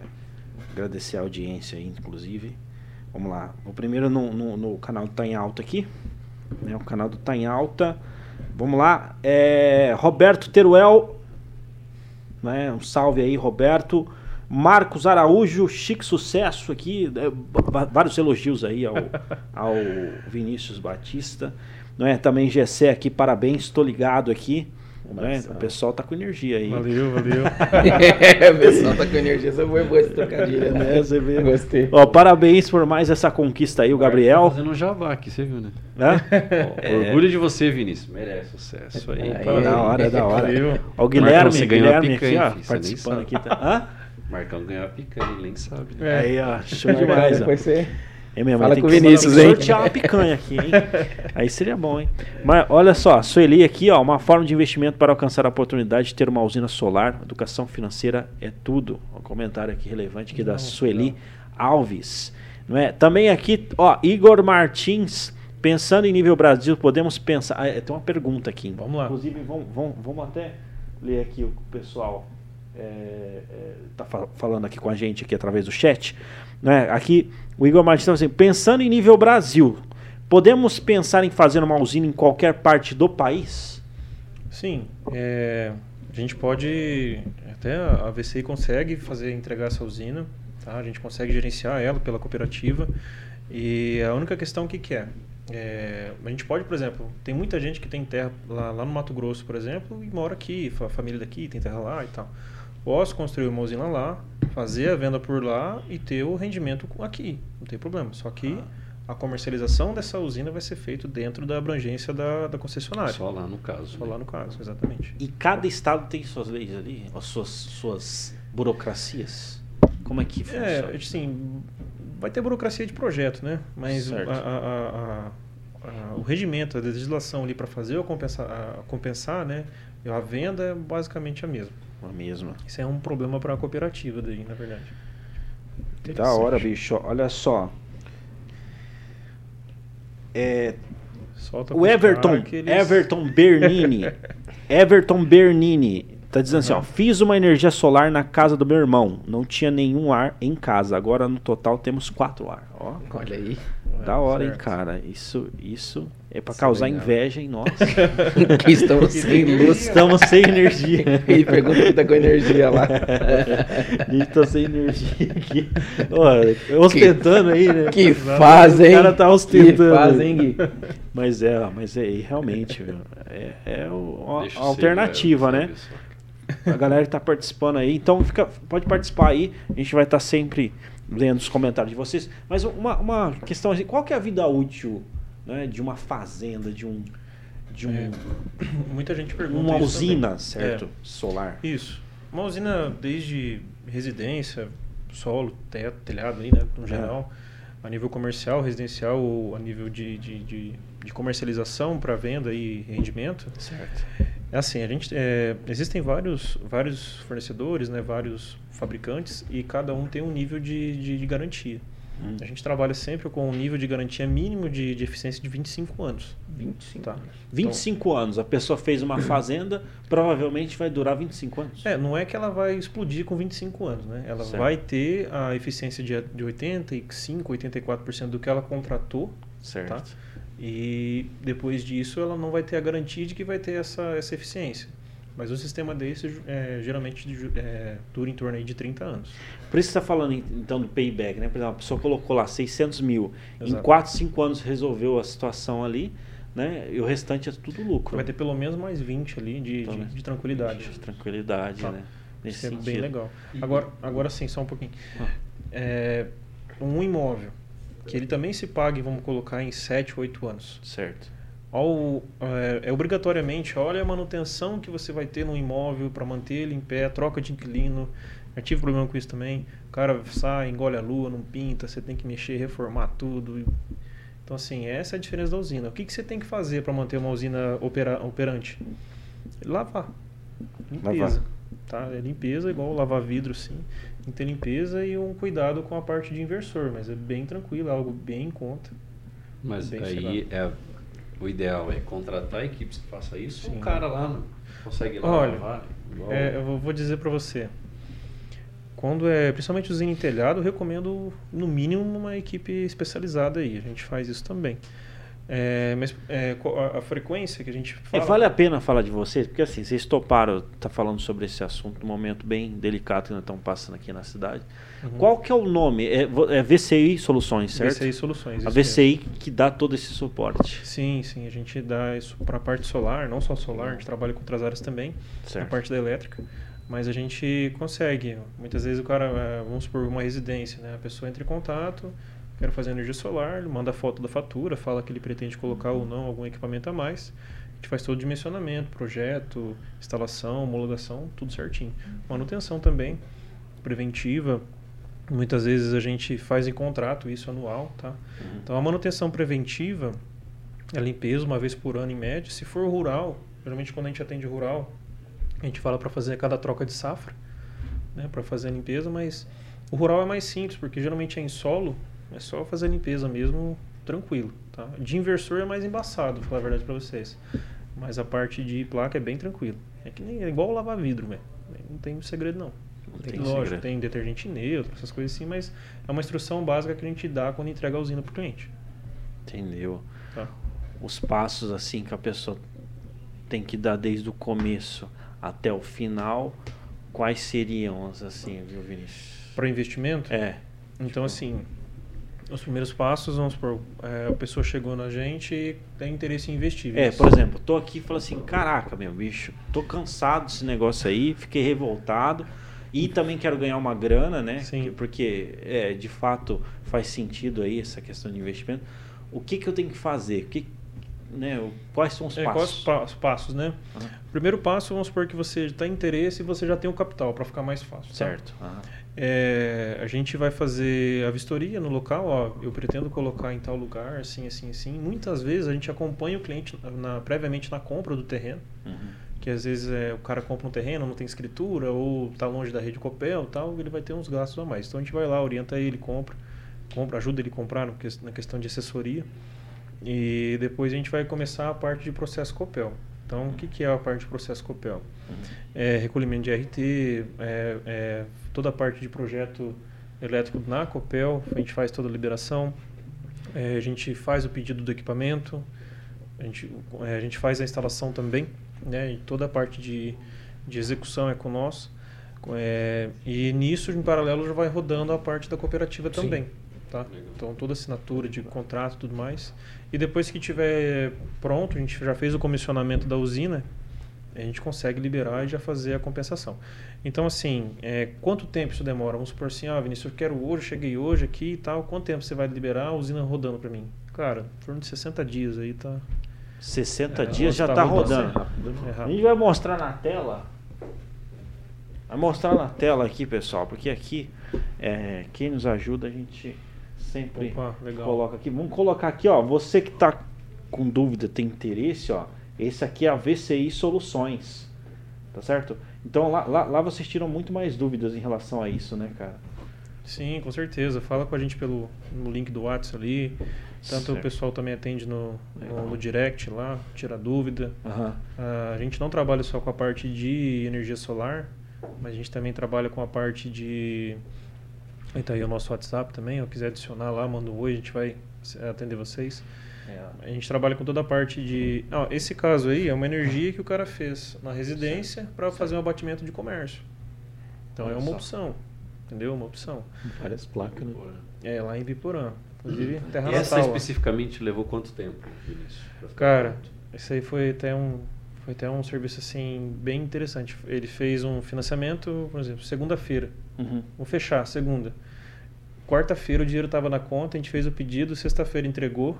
Speaker 1: agradecer a audiência aí, inclusive. Vamos lá. O primeiro no, no, no canal do Tá em Alta aqui. Né, o canal do Tá em Alta. Vamos lá. É, Roberto Teruel. Né, um salve aí, Roberto. Marcos Araújo, chique sucesso aqui. é, vários elogios aí ao, ao Vinícius Batista. Não é? Também Gessé aqui, parabéns, estou ligado aqui.
Speaker 2: Abração.
Speaker 1: O pessoal tá com energia aí.
Speaker 4: valeu, valeu.
Speaker 2: é, o pessoal tá com energia. Essa foi boa esse trocadilho, né?
Speaker 1: É, você vê.
Speaker 2: Gostei.
Speaker 1: Ó, parabéns por mais essa conquista aí, o Gabriel.
Speaker 3: Tá fazendo um jabá aqui, você viu, né? Ó, Orgulho de você, Vinícius. Merece sucesso aí.
Speaker 1: Pô, da hora, da hora.
Speaker 4: Valeu.
Speaker 1: Ó, o Guilherme,
Speaker 3: Marcão, você ganhou a
Speaker 1: Guilherme
Speaker 3: picanha,
Speaker 1: aqui, ó, participando aqui. Tá. Hã?
Speaker 3: Marcão ganhou a picanha, ele nem sabe. Né?
Speaker 4: É.
Speaker 1: Aí, ó, show demais, ó.
Speaker 2: Depois você...
Speaker 1: É mesmo,
Speaker 2: Fala
Speaker 1: tem
Speaker 2: com o
Speaker 1: que
Speaker 2: Vinícius, hein?
Speaker 1: sortear uma picanha aqui, hein? Aí seria bom, hein? Mas olha só, Sueli aqui, ó, uma forma de investimento para alcançar a oportunidade de ter uma usina solar. Educação financeira é tudo. Um comentário aqui relevante aqui da
Speaker 4: Não,
Speaker 1: Sueli Alves. Não é? Também aqui, ó, Igor Martins, pensando em nível Brasil, podemos pensar. Ah, é, tem uma pergunta aqui.
Speaker 4: Vamos lá.
Speaker 1: Inclusive, vamos, vamos, vamos até ler aqui o que o pessoal está falando aqui com a gente aqui através do chat. Né? Aqui o Igor Martins está assim, pensando em nível Brasil, podemos pensar em fazer uma usina em qualquer parte do país?
Speaker 4: Sim, é, a gente pode, até a VCI consegue fazer, entregar essa usina, tá? a gente consegue gerenciar ela pela cooperativa e a única questão que, é? É, a gente pode, por exemplo, tem muita gente que tem terra lá, lá no Mato Grosso, por exemplo, e mora aqui, fa- família daqui, tem terra lá e tal. Posso construir uma usina lá, fazer a venda por lá e ter o rendimento aqui, não tem problema. Só que a comercialização dessa usina vai ser feita dentro da abrangência da, da concessionária.
Speaker 3: Só lá no caso.
Speaker 4: Só
Speaker 3: né?
Speaker 4: lá no caso, exatamente.
Speaker 1: E cada estado tem suas leis ali, as suas, suas burocracias. Como é que funciona?
Speaker 4: É, assim, vai ter burocracia de projeto, né? Mas
Speaker 1: Certo.
Speaker 4: a- a- a- a- o regimento, a legislação ali para fazer ou compensar, a, compensar, né? E a venda é basicamente a mesma.
Speaker 1: A mesma.
Speaker 4: Isso é um problema para a cooperativa daí, na verdade.
Speaker 1: Da hora, bicho. Olha só. É,
Speaker 4: Solta
Speaker 1: o Everton,
Speaker 4: eles-
Speaker 1: Everton Bernini. Everton Bernini. Tá dizendo assim, ó. Fiz uma energia solar na casa do meu irmão. Não tinha nenhum ar em casa. Agora no total temos quatro ar. Ó,
Speaker 2: Olha aí.
Speaker 1: da hora, hein,
Speaker 4: certo.
Speaker 1: cara. Isso, isso é pra
Speaker 2: Isso é
Speaker 1: causar
Speaker 2: legal.
Speaker 1: inveja em nós.
Speaker 2: que estamos sem luz.
Speaker 1: Estamos sem energia.
Speaker 2: E pergunta que tá com energia lá.
Speaker 1: A gente tá sem energia aqui. Ó, ostentando aí, né?
Speaker 2: Que fazem.
Speaker 1: O cara tá ostentando.
Speaker 2: Que fazem, Gui.
Speaker 1: Mas é, mas é realmente, viu, é, é o- a, a alternativa,
Speaker 3: ser,
Speaker 1: né?
Speaker 3: só.
Speaker 1: A galera que tá participando aí, então fica, pode participar aí. A gente vai estar sempre lendo os comentários de vocês. Mas uma, uma questão assim, qual que é a vida útil né, de uma fazenda, de um de um,
Speaker 4: É, Muita gente pergunta
Speaker 1: uma usina,
Speaker 4: também.
Speaker 1: certo?
Speaker 4: É.
Speaker 1: Solar.
Speaker 4: Isso. Uma usina desde residência, solo, teto, telhado aí, né, no geral, a nível comercial, residencial ou a nível de, de, de, de comercialização para venda e rendimento.
Speaker 1: Certo.
Speaker 4: É assim, a gente é, existem vários, vários fornecedores, né, vários fabricantes e cada um tem um nível de, de, de garantia. Hum. A gente trabalha sempre com um nível de garantia mínimo de, de eficiência de 25 anos.
Speaker 1: 25 tá. anos. 25 então, anos. A pessoa fez uma fazenda, provavelmente vai durar 25 anos.
Speaker 4: É, não é que ela vai explodir com 25 anos, né? Ela certo. vai ter a eficiência de, de 85, 84% do que ela contratou.
Speaker 1: Certo. Tá?
Speaker 4: E depois disso ela não vai ter a garantia de que vai ter essa, essa eficiência. Mas o sistema desse é, geralmente é, dura em torno aí de 30 anos.
Speaker 1: Por isso você está falando então do payback, né? Por exemplo, a pessoa colocou lá 600 mil, Exato. em 4, 5 anos resolveu a situação ali, né? E o restante é tudo lucro.
Speaker 4: Vai ter pelo menos mais 20 ali de, então, de, né? de tranquilidade.
Speaker 1: De tranquilidade, tá. né?
Speaker 4: Nesse Isso é bem legal. Agora, agora sim, só um pouquinho. Ah. É, um imóvel, que ele também se pague, vamos colocar, em 7, 8 anos.
Speaker 1: Certo
Speaker 4: ao, é, é, obrigatoriamente, olha a manutenção que você vai ter no imóvel para manter ele em pé, troca de inquilino. Eu tive problema com isso também. O cara sai, engole a lua, não pinta, você tem que mexer, reformar tudo. Então, assim, essa é a diferença da usina. O que, que você tem que fazer para manter uma usina opera, operante? Lavar. Limpeza. Lavar. Tá? É limpeza, igual lavar vidro, sim. Tem que ter limpeza e um cuidado com a parte de inversor, mas é bem tranquilo, é algo bem em conta.
Speaker 3: Mas aí é o ideal é contratar equipes que façam isso Sim. o cara lá não consegue lá
Speaker 4: Olha, lavar, é, eu vou dizer para você. Quando é, principalmente usina em telhado, eu recomendo no mínimo uma equipe especializada aí. A gente faz isso também. É, mas é, a, a, frequência que a gente
Speaker 1: fala... É, vale a pena falar de vocês, porque assim, vocês toparam, tá falando sobre esse assunto num momento bem delicado que nós estamos passando aqui na cidade. Uhum. Qual que é o nome? É, é, VCI Soluções, certo?
Speaker 4: VCI Soluções.
Speaker 1: A VCI mesmo. que dá todo esse suporte.
Speaker 4: Sim, sim. A gente dá isso para a parte solar, não só solar, a gente trabalha com outras áreas também, certo. na parte da elétrica. Mas a gente consegue. Muitas vezes o cara, é, vamos supor, uma residência, né? A pessoa entra em contato, quero fazer energia solar, manda a foto da fatura, fala que ele pretende colocar ou não algum equipamento a mais. A gente faz todo o dimensionamento, projeto, instalação, homologação, tudo certinho. Manutenção também, preventiva. Muitas vezes a gente faz em contrato isso anual, tá? Então a manutenção preventiva é limpeza uma vez por ano em média. Se for rural, geralmente quando a gente atende rural, a gente fala para fazer cada troca de safra, né, para fazer a limpeza, mas o rural é mais simples, porque geralmente é em solo, é só fazer a limpeza mesmo, tranquilo. Tá? De inversor é mais embaçado, vou falar a verdade para vocês. Mas a parte de placa é bem tranquilo. É que nem é igual lavar vidro, velho. Não tem segredo não. Não tem, tem lógico, segredo. tem detergente neutro, essas coisas assim, mas é uma instrução básica que a gente dá quando entrega a usina para o cliente.
Speaker 1: Entendeu? Tá. Os passos assim que a pessoa tem que dar desde o começo até o final, quais seriam assim, viu, Vinícius?
Speaker 4: Para investimento?
Speaker 1: É.
Speaker 4: Então, assim, os primeiros passos, vamos supor, é, a pessoa chegou na gente e tem interesse em investir.
Speaker 1: É, por exemplo, tô aqui e falo assim, caraca, meu bicho, tô cansado desse negócio aí, fiquei revoltado e também quero ganhar uma grana, né?
Speaker 4: Sim.
Speaker 1: Porque, é, de fato, faz sentido aí essa questão de investimento. O que, que eu tenho que fazer? O que, né, quais são os
Speaker 4: é,
Speaker 1: passos?
Speaker 4: Quais os passos, né? Uhum. Primeiro passo, vamos supor que você está em interesse e você já tem o capital para ficar mais fácil. Tá?
Speaker 1: Certo.
Speaker 4: Uhum. É, a gente vai fazer a vistoria no local, ó, eu pretendo colocar em tal lugar, assim, assim, assim. Muitas vezes a gente acompanha o cliente na, previamente na compra do terreno, uhum. que às vezes é, o cara compra um terreno, não tem escritura, ou está longe da rede Copel tal, ele vai ter uns gastos a mais. Então a gente vai lá, orienta ele, compra, compra ajuda ele a comprar na questão de assessoria. E depois a gente vai começar a parte de processo Copel. Então, o que, que é a parte de processo Copel? É recolhimento de RT, é, é, toda a parte de projeto elétrico na Copel, a gente faz toda a liberação, é, a gente faz o pedido do equipamento, a gente, é, a gente faz a instalação também, né, e toda a parte de, de execução é com nós. É, e nisso, em paralelo, já vai rodando a parte da cooperativa Sim. Tá? Então, toda assinatura de contrato e tudo mais. E depois que tiver pronto, a gente já fez o comissionamento da usina, a gente consegue liberar e já fazer a compensação. Então, assim, é, quanto tempo isso demora? Vamos supor assim, ah, Vinícius, eu quero hoje, cheguei hoje aqui e tal. Quanto tempo você vai liberar a usina rodando para mim? Cara, em torno de 60 dias aí tá.
Speaker 1: 60 é, dias já está tá rodando. rodando. É a gente vai mostrar na tela. Vai mostrar na tela aqui, pessoal, porque aqui é, quem nos ajuda a gente sempre Opa, coloca aqui. Vamos colocar aqui, ó. Você que está com dúvida, tem interesse, ó. Esse aqui é a VCI Soluções. Tá certo? Então lá, lá, lá vocês tiram muito mais dúvidas em relação a isso, né, cara?
Speaker 4: Sim, com certeza. Fala com a gente pelo no link do WhatsApp ali. Tanto certo. o pessoal também atende no, no, no, direct lá, tira dúvida. Uhum. Uh, a gente não trabalha só com a parte de energia solar, mas a gente também trabalha com a parte de. Então aí o nosso WhatsApp também, eu quiser adicionar lá, manda um oi, a gente vai atender vocês. É. A gente trabalha com toda a parte de. Ah, esse caso aí é uma energia que o cara fez na residência para fazer um abatimento de comércio. Então Olha é uma só. opção. Entendeu? Uma opção.
Speaker 2: Várias placas, né?
Speaker 4: É, lá em Biporã. Inclusive, terra
Speaker 3: e essa natal, especificamente levou quanto tempo, Vinícius?
Speaker 4: Cara, isso aí foi até um foi até um serviço assim bem interessante. Ele fez um financiamento, por exemplo, segunda-feira. Uhum. Vamos fechar, segunda. Quarta-feira o dinheiro estava na conta, a gente fez o pedido, sexta-feira entregou.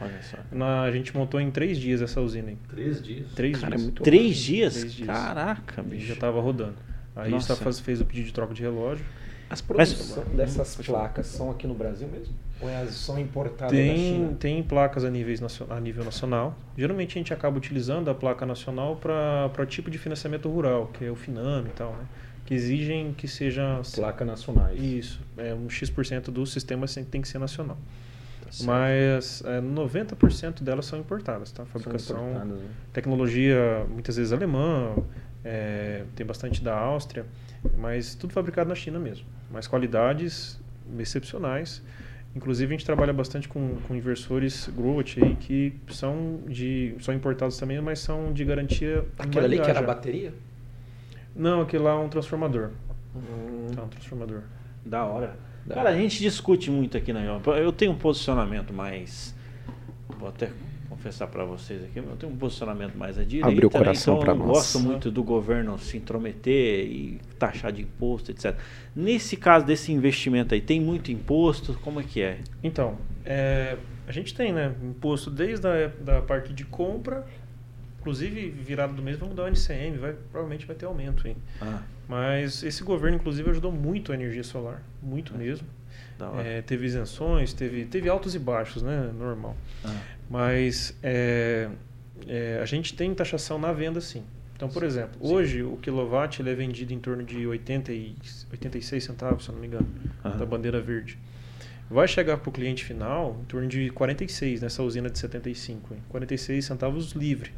Speaker 4: Olha só. na, a gente montou em três dias essa usina aí.
Speaker 3: Três dias?
Speaker 4: Três
Speaker 1: Cara,
Speaker 4: dias.
Speaker 1: É três, dias? três dias? Caraca, bicho.
Speaker 4: Já estava rodando. Aí Nossa. a gente faz, fez o pedido de troca de relógio.
Speaker 2: As produções Mas, dessas placas são aqui no Brasil mesmo? Ou elas são importadas
Speaker 4: tem,
Speaker 2: da China?
Speaker 4: Tem placas a, níveis, a nível nacional. Geralmente a gente acaba utilizando a placa nacional para tipo de financiamento rural, que é o FINAME e tal, né? Que exigem que seja...
Speaker 2: Placa nacionais.
Speaker 4: Isso. É, um X% do sistema tem que ser nacional. Tá Mas é, 90% delas são importadas, tá? Fabricação, né? tecnologia muitas vezes alemã, é, tem bastante da Áustria, mas tudo fabricado na China mesmo. Mas qualidades excepcionais. Inclusive a gente trabalha bastante com, com inversores Growth aí que são de são importados também, mas são de garantia.
Speaker 2: Aquilo ali que era a bateria?
Speaker 4: Não, aquele lá é um transformador. Hum. Tá, um transformador.
Speaker 1: Da hora. Da Cara, a gente discute muito aqui na Eu tenho um posicionamento mais. Vou até confessar para vocês aqui, eu tenho um posicionamento mais à direita.
Speaker 2: Abriu o coração
Speaker 1: então
Speaker 2: para nós.
Speaker 1: gosto muito do governo se intrometer e taxar de imposto, etc. Nesse caso desse investimento aí, tem muito imposto? Como é que é?
Speaker 4: Então, é, a gente tem, né? Imposto desde a da parte de compra Inclusive, virado do mês, vamos dar o NCM, vai, provavelmente vai ter aumento aí. Ah. Mas esse governo, inclusive, ajudou muito a energia solar, muito ah. mesmo. É, teve isenções, teve, teve altos e baixos, né? Normal. Ah. Mas é, é, a gente tem taxação na venda, sim. Então, por exemplo, sim. hoje o quilowatt ele é vendido em torno de 80 e, 86 centavos, se não me engano, da bandeira verde. Vai chegar para o cliente final em torno de 46 nessa usina de 75, hein? 46 centavos livre.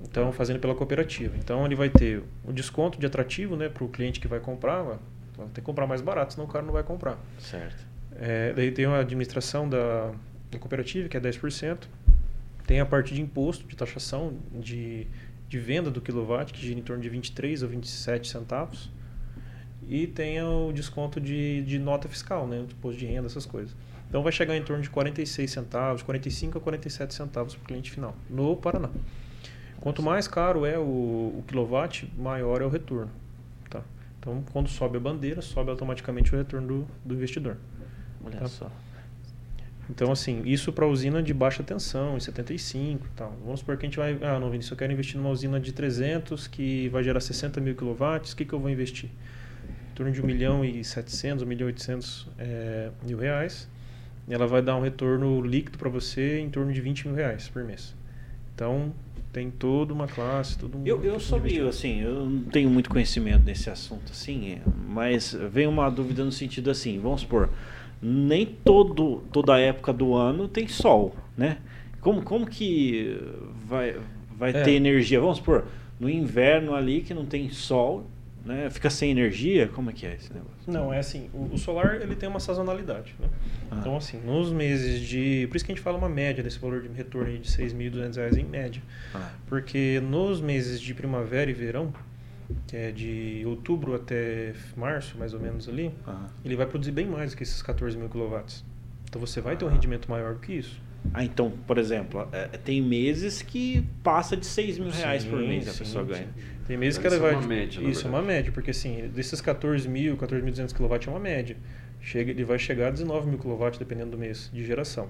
Speaker 4: Então, fazendo pela cooperativa. Então, ele vai ter o desconto de atrativo né, para o cliente que vai comprar. Vai ter que comprar mais barato, senão o cara não vai comprar.
Speaker 1: Certo.
Speaker 4: É, daí tem a administração da, da cooperativa, que é 10%. Tem a parte de imposto, de taxação, de, de venda do quilowatt, que gira em torno de 23 ou 27 centavos. E tem o desconto de, de nota fiscal, né? imposto de renda, essas coisas. Então vai chegar em torno de 46 centavos, 45 a 47 centavos para o cliente final, no Paraná. Quanto mais caro é o, o quilowatt, maior é o retorno. Tá? Então, quando sobe a bandeira, sobe automaticamente o retorno do, do investidor.
Speaker 1: Olha tá? só.
Speaker 4: Então, assim, isso para usina de baixa tensão, em 75 e tal. Vamos supor que a gente vai... Ah, não, Vinícius, eu quero investir numa usina de 300 que vai gerar 60 mil quilowatts. O que, que eu vou investir? Em torno de 1 milhão e 700, 1 milhão e 800 é, mil reais. Ela vai dar um retorno líquido para você em torno de 20 mil reais por mês. Então, tem toda uma classe, todo mundo.
Speaker 1: Eu, eu sou meio assim, eu não tenho muito conhecimento nesse assunto assim, mas vem uma dúvida no sentido assim, vamos supor, nem todo, toda época do ano tem sol, né? Como, como que vai, vai é. ter energia? Vamos supor, no inverno ali que não tem sol, né? Fica sem energia? Como é que é esse negócio?
Speaker 4: Não, é assim, o, o solar ele tem uma sazonalidade, né? Ah. Então assim, nos meses de, por isso que a gente fala uma média desse valor de retorno de R$ 6.200 em média. Ah. Porque nos meses de primavera e verão, que é de outubro até março, mais ou menos ali, ah. ele vai produzir bem mais que esses 14 mil quilowatts. Então você vai ter um rendimento maior do que isso.
Speaker 1: Ah, então, por exemplo, é, tem meses que passa de 6 mil reais sim, por mês a pessoa ganha. Sim.
Speaker 4: Tem meses que ela vai. É uma média, isso, é uma média, porque assim, desses 14 mil, 14.200 kW é uma média. Chega, ele vai chegar a 19 mil kW dependendo do mês de geração.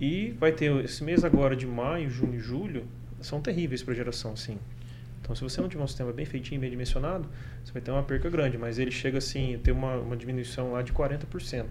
Speaker 4: E vai ter esse mês agora de maio, junho e julho, são terríveis para geração, sim. Então, se você não tiver um sistema bem feitinho, bem dimensionado, você vai ter uma perca grande, mas ele chega assim, ter uma, uma diminuição lá de 40%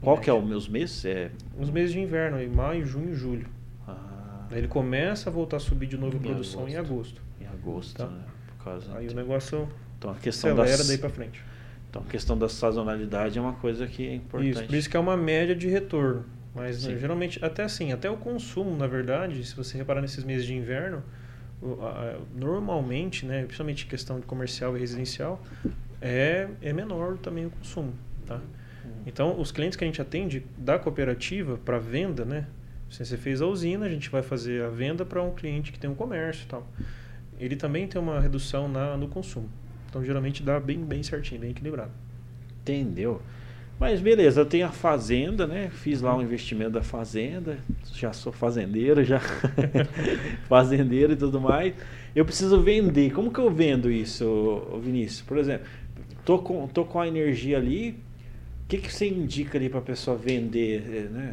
Speaker 1: Qual que é o meus meses? É...
Speaker 4: Os meses de inverno, aí, maio, junho e julho. Ah. Aí ele começa a voltar a subir de novo a produção agosto. em agosto.
Speaker 1: Em agosto, tá? né?
Speaker 4: Causa aí de... o negócio
Speaker 1: então, a questão
Speaker 4: acelera
Speaker 1: das...
Speaker 4: daí para frente.
Speaker 1: Então a questão da sazonalidade é uma coisa que é importante.
Speaker 4: Isso, por isso que é uma média de retorno. Mas né, geralmente, até assim, até o consumo, na verdade, se você reparar nesses meses de inverno, normalmente, né, principalmente em questão de comercial e residencial, é, é menor também o consumo. Tá? Uhum. Então, os clientes que a gente atende da cooperativa para venda, né? Se você fez a usina, a gente vai fazer a venda para um cliente que tem um comércio e tal. Ele também tem uma redução na, no consumo. Então, geralmente dá bem, bem certinho, bem equilibrado.
Speaker 1: Entendeu? Mas beleza, eu tenho a fazenda, né? Fiz lá um investimento da fazenda, já sou fazendeiro, já fazendeiro e tudo mais. Eu preciso vender. Como que eu vendo isso, Vinícius? Por exemplo, tô com, tô com a energia ali. O que, que você indica ali para a pessoa vender, eh, né?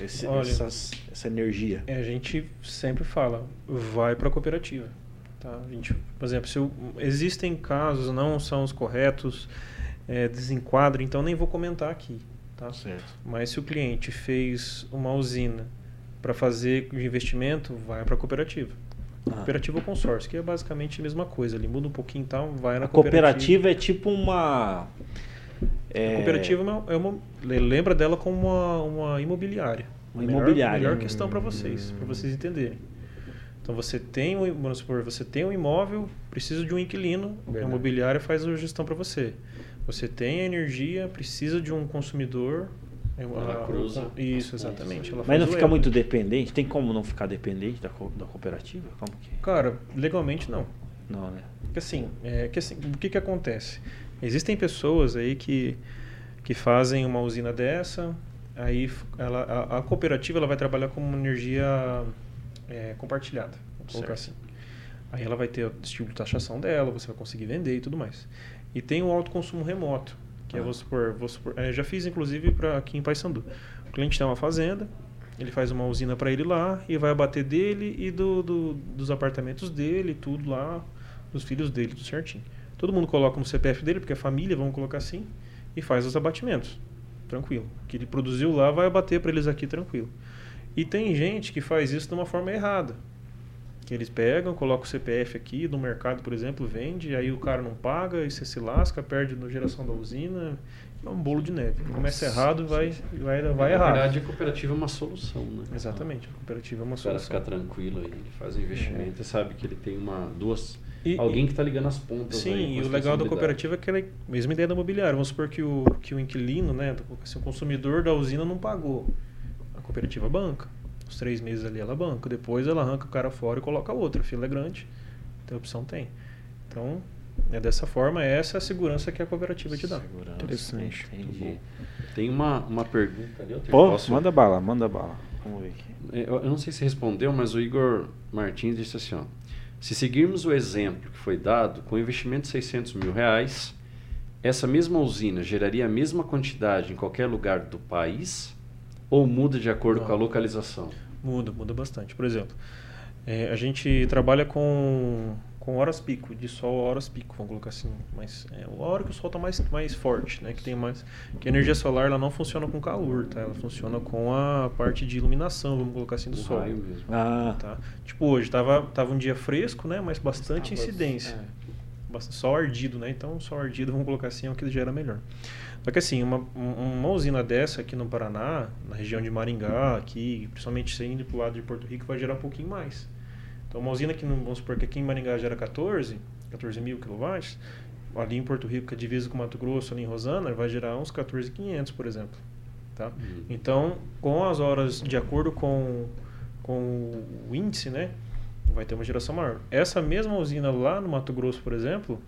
Speaker 1: Esse, Olha, essas, essa energia?
Speaker 4: É, a gente sempre fala, vai para a cooperativa. Tá? A gente, por exemplo, se existem casos não são os corretos é, desenquadro, então nem vou comentar aqui. Tá?
Speaker 1: Certo.
Speaker 4: Mas se o cliente fez uma usina para fazer de investimento, vai para a cooperativa. Ah. Cooperativa ou consórcio, que é basicamente a mesma coisa. Ele muda um pouquinho tal, vai na
Speaker 1: a cooperativa. cooperativa é tipo uma.
Speaker 4: É... A cooperativa é uma, é uma, lembra dela como uma, uma imobiliária.
Speaker 1: Uma melhor, imobiliária.
Speaker 4: Melhor questão para vocês, hum. para vocês entenderem. Então você tem um, vamos supor, você tem um imóvel, precisa de um inquilino, Verdade. a imobiliária faz a gestão para você. Você tem a energia, precisa de um consumidor.
Speaker 3: É ela cruza.
Speaker 4: Isso, exatamente.
Speaker 1: Mas não fica muito dependente? Tem como não ficar dependente da, da cooperativa? Como que...
Speaker 4: Cara, legalmente não.
Speaker 1: Não, né?
Speaker 4: Porque assim, é, que assim, o que, que acontece? Existem pessoas aí que, que fazem uma usina dessa, aí ela, a, a cooperativa ela vai trabalhar com uma energia é, compartilhada, vamos colocar assim. Aí ela vai ter o estilo de taxação dela, você vai conseguir vender e tudo mais. E tem o alto consumo remoto, que é, ah. é, vou supor, vou supor é, já fiz inclusive para aqui em Paysandu. O cliente tem uma fazenda, ele faz uma usina para ele lá e vai abater dele e do, do, dos apartamentos dele, tudo lá, dos filhos dele, tudo certinho. Todo mundo coloca no CPF dele, porque é família, vamos colocar assim, e faz os abatimentos. Tranquilo. O que ele produziu lá vai abater para eles aqui tranquilo. E tem gente que faz isso de uma forma errada. Que eles pegam, colocam o CPF aqui no mercado, por exemplo, vende, aí o cara não paga, e você se lasca, perde na geração da usina. É um bolo de neve. Começa errado, vai, vai, vai errado. Na
Speaker 3: verdade, a cooperativa é uma solução, né?
Speaker 4: Exatamente, a cooperativa é uma
Speaker 3: o
Speaker 4: solução.
Speaker 3: O cara ficar tranquilo aí, ele faz o investimento é. e sabe que ele tem uma, duas, e, alguém que está ligando as pontas.
Speaker 4: Sim, e o legal da cooperativa é que ela é a mesma ideia da imobiliária. Vamos supor que o, que o inquilino, né, assim, o consumidor da usina não pagou. Cooperativa banca os três meses ali ela banca. Depois ela arranca o cara fora e coloca outro. A fila é grande, então a opção tem. Então, é dessa forma, essa é a segurança que a cooperativa te dá.
Speaker 1: Segurança, Interessante.
Speaker 3: Entendi. Tem uma, uma pergunta ali.
Speaker 1: Pô, posso... manda bala, manda bala. Vamos ver aqui.
Speaker 3: É, eu, eu não sei se respondeu, mas o Igor Martins disse assim, ó. Se seguirmos o exemplo que foi dado, com investimento de 600 mil reais, essa mesma usina geraria a mesma quantidade em qualquer lugar do país? Ou muda de acordo Não. com a localização?
Speaker 4: Muda, muda bastante. Por exemplo, é, a gente trabalha com, com horas pico, de sol horas pico, vamos colocar assim. Mas é a hora que o sol está mais, mais forte, né? Que tem mais. Que a energia solar ela não funciona com calor, tá? Ela funciona com a parte de iluminação, vamos colocar assim, do o sol.
Speaker 3: Raio mesmo.
Speaker 4: Ah. Tá? Tipo, hoje tava, tava um dia fresco, né? Mas bastante Estava, incidência. É. Sol ardido, né? Então, sol ardido, vamos colocar assim, é o que gera melhor. Só que assim, uma, uma usina dessa aqui no Paraná, na região de Maringá, aqui, principalmente você indo para o lado de Porto Rico, vai gerar um pouquinho mais. Então uma usina que, vamos supor que aqui em Maringá gera 14, 14 mil quilowatts, ali em Porto Rico, que é divisa com Mato Grosso, ali em Rosana, vai gerar uns 14,500, por exemplo. Tá? Uhum. Então, com as horas, de acordo com, com o índice, né, vai ter uma geração maior. Essa mesma usina lá no Mato Grosso, por exemplo,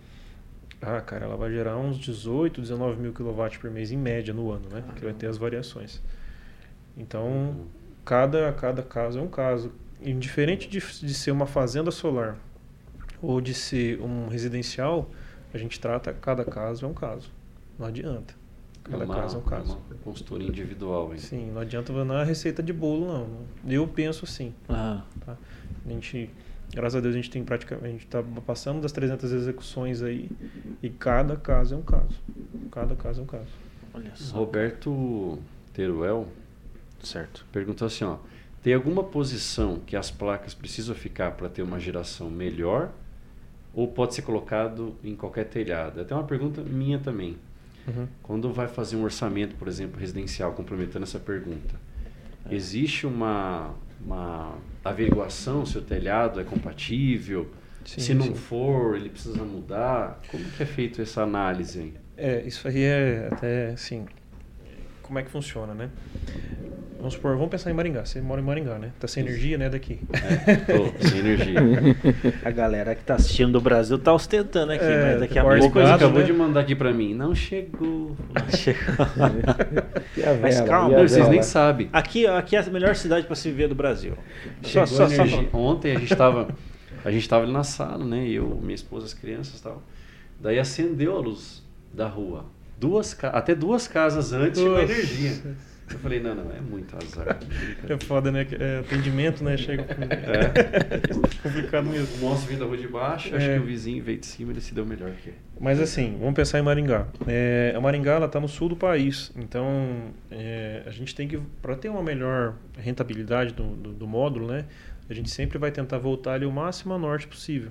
Speaker 4: ah, cara, ela vai gerar uns 18, 19 mil quilowatts por mês em média no ano, né? Porque vai ter as variações. Então, cada, cada caso é um caso. Indiferente de, de ser uma fazenda solar ou de ser um residencial, a gente trata cada caso é um caso. Não adianta. Cada uma, caso é um caso.
Speaker 3: Uma consultoria individual. Hein?
Speaker 4: Sim, não adianta é receita de bolo, não. Eu penso assim.
Speaker 1: Ah.
Speaker 4: Tá? A gente Graças a Deus a gente tem praticamente, a gente está passando das 300 execuções aí e cada caso é um caso. Cada caso é um caso.
Speaker 3: Olha só. Roberto Teruel.
Speaker 1: Certo.
Speaker 3: Perguntou assim, ó. Tem alguma posição que as placas precisam ficar para ter uma geração melhor? Ou pode ser colocado em qualquer telhado? Até uma pergunta minha também. Uhum. Quando vai fazer um orçamento, por exemplo, residencial, complementando essa pergunta, é. existe uma, uma averiguação se o telhado é compatível? Sim, se não sim. for, ele precisa mudar? Como que é feito essa análise?
Speaker 4: É, isso aí é até, assim, como é que funciona, né? Vamos supor, vamos pensar em Maringá. Você mora em Maringá, né? Tá sem energia, né, daqui.
Speaker 3: É, tô, sem energia.
Speaker 1: a galera que tá assistindo do Brasil tá ostentando aqui, é, mas daqui a
Speaker 3: pouco... coisa acabou né? de mandar aqui pra mim. Não chegou. Não chegou.
Speaker 1: vela, mas calma. vocês nem sabem. Aqui, aqui é a melhor cidade para se viver do Brasil.
Speaker 3: Só, só, só, Ontem a gente tava... A gente tava ali na sala, né? Eu, minha esposa, as crianças e tal. Daí acendeu a luz da rua. Duas, até duas casas antes chegou energia. Eu falei, não, não, é muito azar.
Speaker 4: É foda, né? É, atendimento, né? Chega. É.
Speaker 3: complicado mesmo. O nosso veio da rua de baixo, acho é. que o vizinho veio de cima, ele se deu melhor que
Speaker 4: Mas assim, vamos pensar em Maringá. É, a Maringá, ela tá no sul do país. Então, é, a gente tem que, para ter uma melhor rentabilidade do, do, do, módulo, né? A gente sempre vai tentar voltar ali o máximo a norte possível,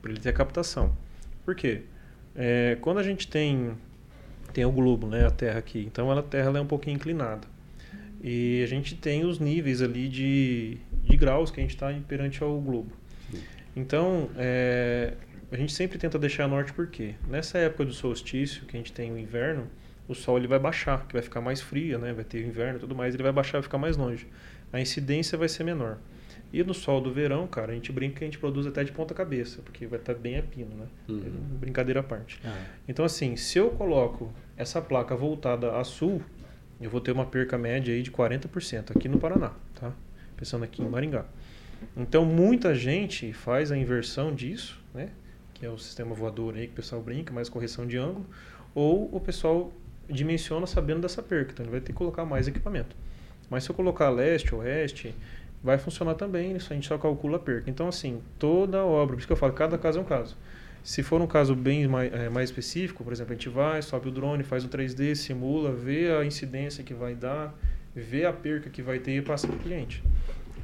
Speaker 4: para ele ter a captação. Por quê? É, quando a gente tem tem o globo, né, a Terra aqui. Então ela, a Terra ela é um pouquinho inclinada. E a gente tem os níveis ali de, de graus que a gente está perante ao globo. Então, é, a gente sempre tenta deixar a norte porque nessa época do solstício, que a gente tem o inverno, o sol ele vai baixar, que vai ficar mais frio, né? vai ter o inverno e tudo mais, ele vai baixar, vai ficar mais longe. A incidência vai ser menor. E no sol do verão, cara, a gente brinca que a gente produz até de ponta cabeça, porque vai estar tá bem a pino, né? Uhum. Brincadeira à parte. Ah. Então, assim, se eu coloco essa placa voltada a sul, eu vou ter uma perca média aí de 40% aqui no Paraná, tá? Pensando aqui em Maringá. Então, muita gente faz a inversão disso, né? Que é o sistema voador aí que o pessoal brinca, mais correção de ângulo. Ou o pessoal dimensiona sabendo dessa perca, então ele vai ter que colocar mais equipamento. Mas se eu colocar leste, oeste, vai funcionar também, isso a gente só calcula a perca. Então, assim, toda obra, por isso que eu falo, cada caso é um caso. Se for um caso bem mais, é, mais específico, por exemplo, a gente vai, sobe o drone, faz um 3D, simula, vê a incidência que vai dar, vê a perca que vai ter e passa para o cliente.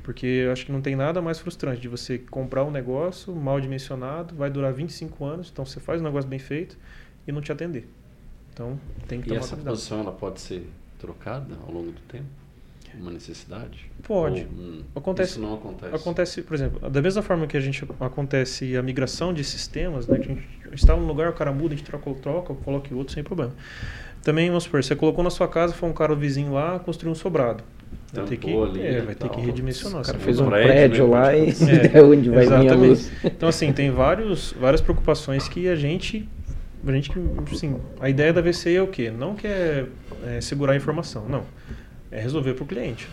Speaker 4: Porque eu acho que não tem nada mais frustrante de você comprar um negócio mal dimensionado, vai durar 25 anos, então você faz um negócio bem feito e não te atender. Então tem que
Speaker 3: tomar E essa cuidado. posição ela pode ser trocada ao longo do tempo? Uma necessidade?
Speaker 4: Pode. Ou, hum, acontece,
Speaker 3: isso não acontece?
Speaker 4: Acontece, por exemplo, da mesma forma que a gente acontece a migração de sistemas, né, que a gente está num lugar, o cara muda, a gente troca, troca, coloca outro sem problema. Também, vamos supor, você colocou na sua casa, foi um cara vizinho lá, construiu um sobrado. Vai ter que, ali, é, vai ter que redimensionar. O
Speaker 2: cara fez um prédio, prédio né, lá e é, onde vai exatamente. vir a luz.
Speaker 4: Então, assim, tem vários, várias preocupações que a gente a gente assim, a ideia da VC é o quê? Não quer é, segurar a informação, não é resolver para o cliente.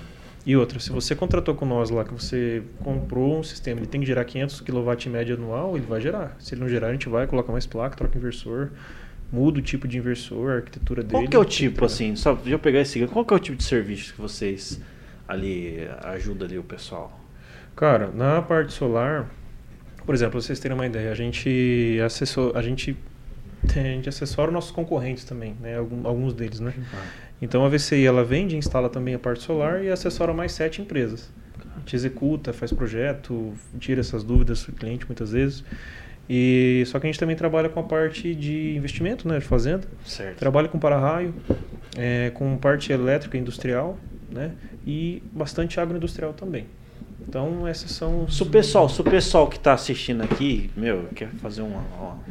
Speaker 4: E outra, se você contratou com nós lá, que você comprou um sistema, ele tem que gerar 500 kW média anual, ele vai gerar. Se ele não gerar, a gente vai, coloca mais placa, troca inversor, muda o tipo de inversor, a arquitetura dele.
Speaker 1: Qual que é o tipo, assim, só eu pegar esse qual que é o tipo de serviço que vocês ali ajudam ali o pessoal?
Speaker 4: Cara, na parte solar, por exemplo, vocês terem uma ideia, a gente acessou, a gente, a gente assessora nossos concorrentes também, né? Alguns deles, né? Ah. Então a VCI ela vende instala também a parte solar e assessora mais sete empresas. A gente executa, faz projeto, tira essas dúvidas do cliente muitas vezes. E só que a gente também trabalha com a parte de investimento, né, de fazenda.
Speaker 1: Certo.
Speaker 4: Trabalha com para-raio, é, com parte elétrica industrial, né, e bastante agroindustrial também. Então essas são.
Speaker 1: Se o pessoal, se o pessoal que está assistindo aqui, meu, quer fazer uma,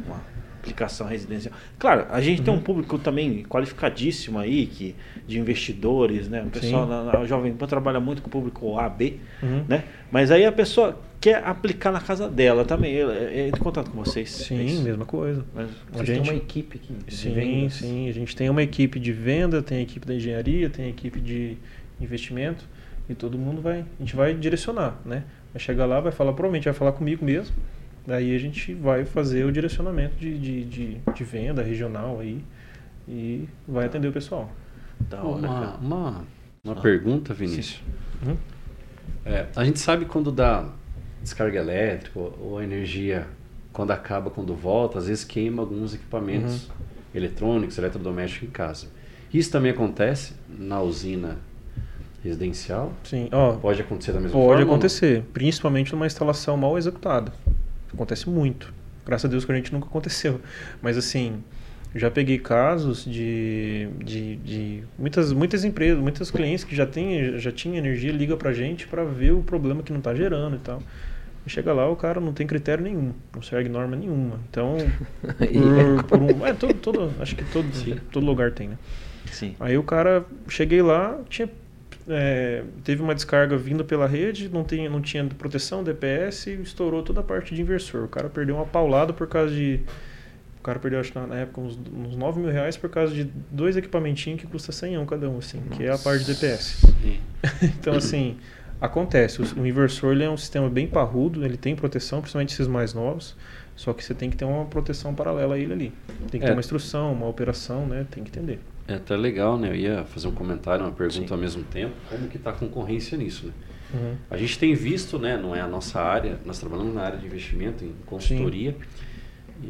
Speaker 1: uma aplicação residencial. Claro, a gente uhum. tem um uhum. público também qualificadíssimo aí, que, de investidores, né? O pessoal na, na Jovem Pan trabalha muito com o público AB, uhum. né? Mas aí a pessoa quer aplicar na casa dela também. É, é, em contato com vocês.
Speaker 4: Sim, é mesma coisa.
Speaker 2: Mas a gente tem uma equipe aqui.
Speaker 4: Sim, vendas. sim. A gente tem uma equipe de venda, tem a equipe da engenharia, tem a equipe de investimento e todo mundo vai. A gente vai direcionar, né? Vai chegar lá, vai falar, provavelmente vai falar comigo mesmo Daí a gente vai fazer o direcionamento de, de, de, de venda regional aí e vai atender o pessoal.
Speaker 3: Da hora, uma, uma, uma pergunta, Vinícius. Uhum. É, a gente sabe quando dá descarga elétrica ou, a energia, quando acaba, quando volta, às vezes queima alguns equipamentos uhum. eletrônicos, eletrodomésticos em casa. Isso também acontece na usina residencial?
Speaker 4: Sim. Ó,
Speaker 3: pode acontecer da mesma
Speaker 4: pode
Speaker 3: forma?
Speaker 4: Pode acontecer, principalmente numa instalação mal executada. Acontece muito. Graças a Deus que a gente nunca aconteceu. Mas assim, já peguei casos de, de, de, muitas, muitas empresas, muitos clientes que já tem, já tinha energia, liga pra gente para ver o problema que não está gerando e tal. E chega lá, o cara não tem critério nenhum, não segue norma nenhuma. Então, por, por um, é, todo, todo, acho que todo, todo lugar tem, né?
Speaker 1: Sim.
Speaker 4: Aí o cara, cheguei lá, tinha é, teve uma descarga vindo pela rede, não, tem, não tinha proteção, DPS, e estourou toda a parte de inversor. O cara perdeu uma paulada por causa de. O cara perdeu, acho que na época, uns, uns 9 mil reais por causa de dois equipamentinhos que custa 100 cada um, assim, Nossa. que é a parte de DPS. então, assim, acontece. O, o inversor ele é um sistema bem parrudo, ele tem proteção, principalmente esses mais novos. Só que você tem que ter uma proteção paralela a ele ali. Tem que é. ter uma instrução, uma operação, né? Tem que entender.
Speaker 3: É até legal, né? Eu ia fazer um comentário, uma pergunta Sim. ao mesmo tempo. Como que está a concorrência nisso, né? Uhum. A gente tem visto, né? Não é a nossa área, nós trabalhamos na área de investimento, em consultoria.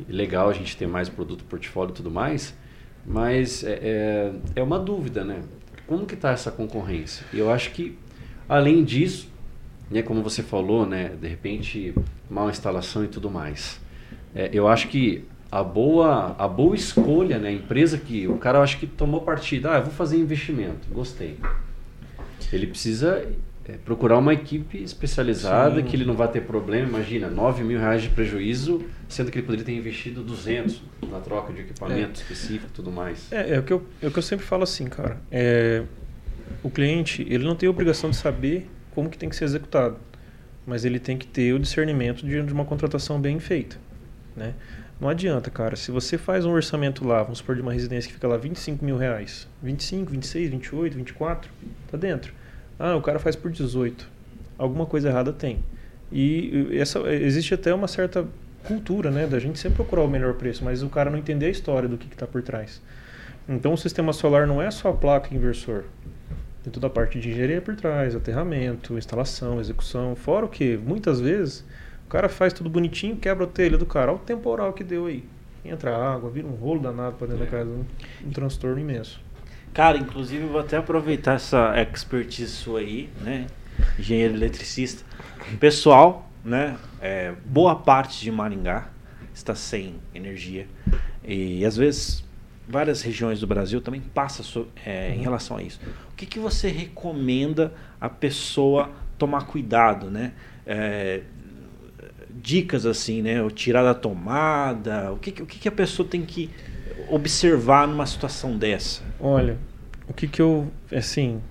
Speaker 3: Legal a gente ter mais produto, portfólio e tudo mais. Mas é, é, é uma dúvida, né? Como que está essa concorrência? E eu acho que, além disso, né, como você falou, né? De repente, mal instalação e tudo mais. É, eu acho que a boa, a boa escolha, né? A empresa que o cara acho que tomou partida, ah, vou fazer investimento, gostei. Ele precisa é, procurar uma equipe especializada Sim. que ele não vai ter problema. Imagina, 9 mil reais de prejuízo, sendo que ele poderia ter investido 200 na troca de equipamento é. específico e tudo mais.
Speaker 4: É, é, o que eu, é o que eu sempre falo assim, cara. É, o cliente, ele não tem a obrigação de saber como que tem que ser executado, mas ele tem que ter o discernimento de, de uma contratação bem feita, né? Não adianta, cara. Se você faz um orçamento lá, vamos supor de uma residência que fica lá 25 mil reais, 25, 26, 28, 24, tá dentro. Ah, o cara faz por 18. Alguma coisa errada tem. E essa, existe até uma certa cultura, né, da gente sempre procurar o melhor preço, mas o cara não entender a história do que está por trás. Então o sistema solar não é só a placa inversor. Tem toda a parte de engenharia por trás, aterramento, instalação, execução. Fora o que, muitas vezes, o cara faz tudo bonitinho, quebra a telha do cara. Olha o temporal que deu aí. Entra água, vira um rolo danado para dentro é. da casa. Um, transtorno imenso.
Speaker 1: Cara, inclusive eu vou até aproveitar essa expertise sua aí, né? Engenheiro eletricista. Pessoal, né? É, boa parte de Maringá está sem energia. E às vezes várias regiões do Brasil também passa so, é, em relação a isso. O que, que você recomenda a pessoa tomar cuidado, né? É, dicas assim, né? O tirar da tomada, o que, o que, a pessoa tem que observar numa situação dessa?
Speaker 4: Olha, o que que eu, assim,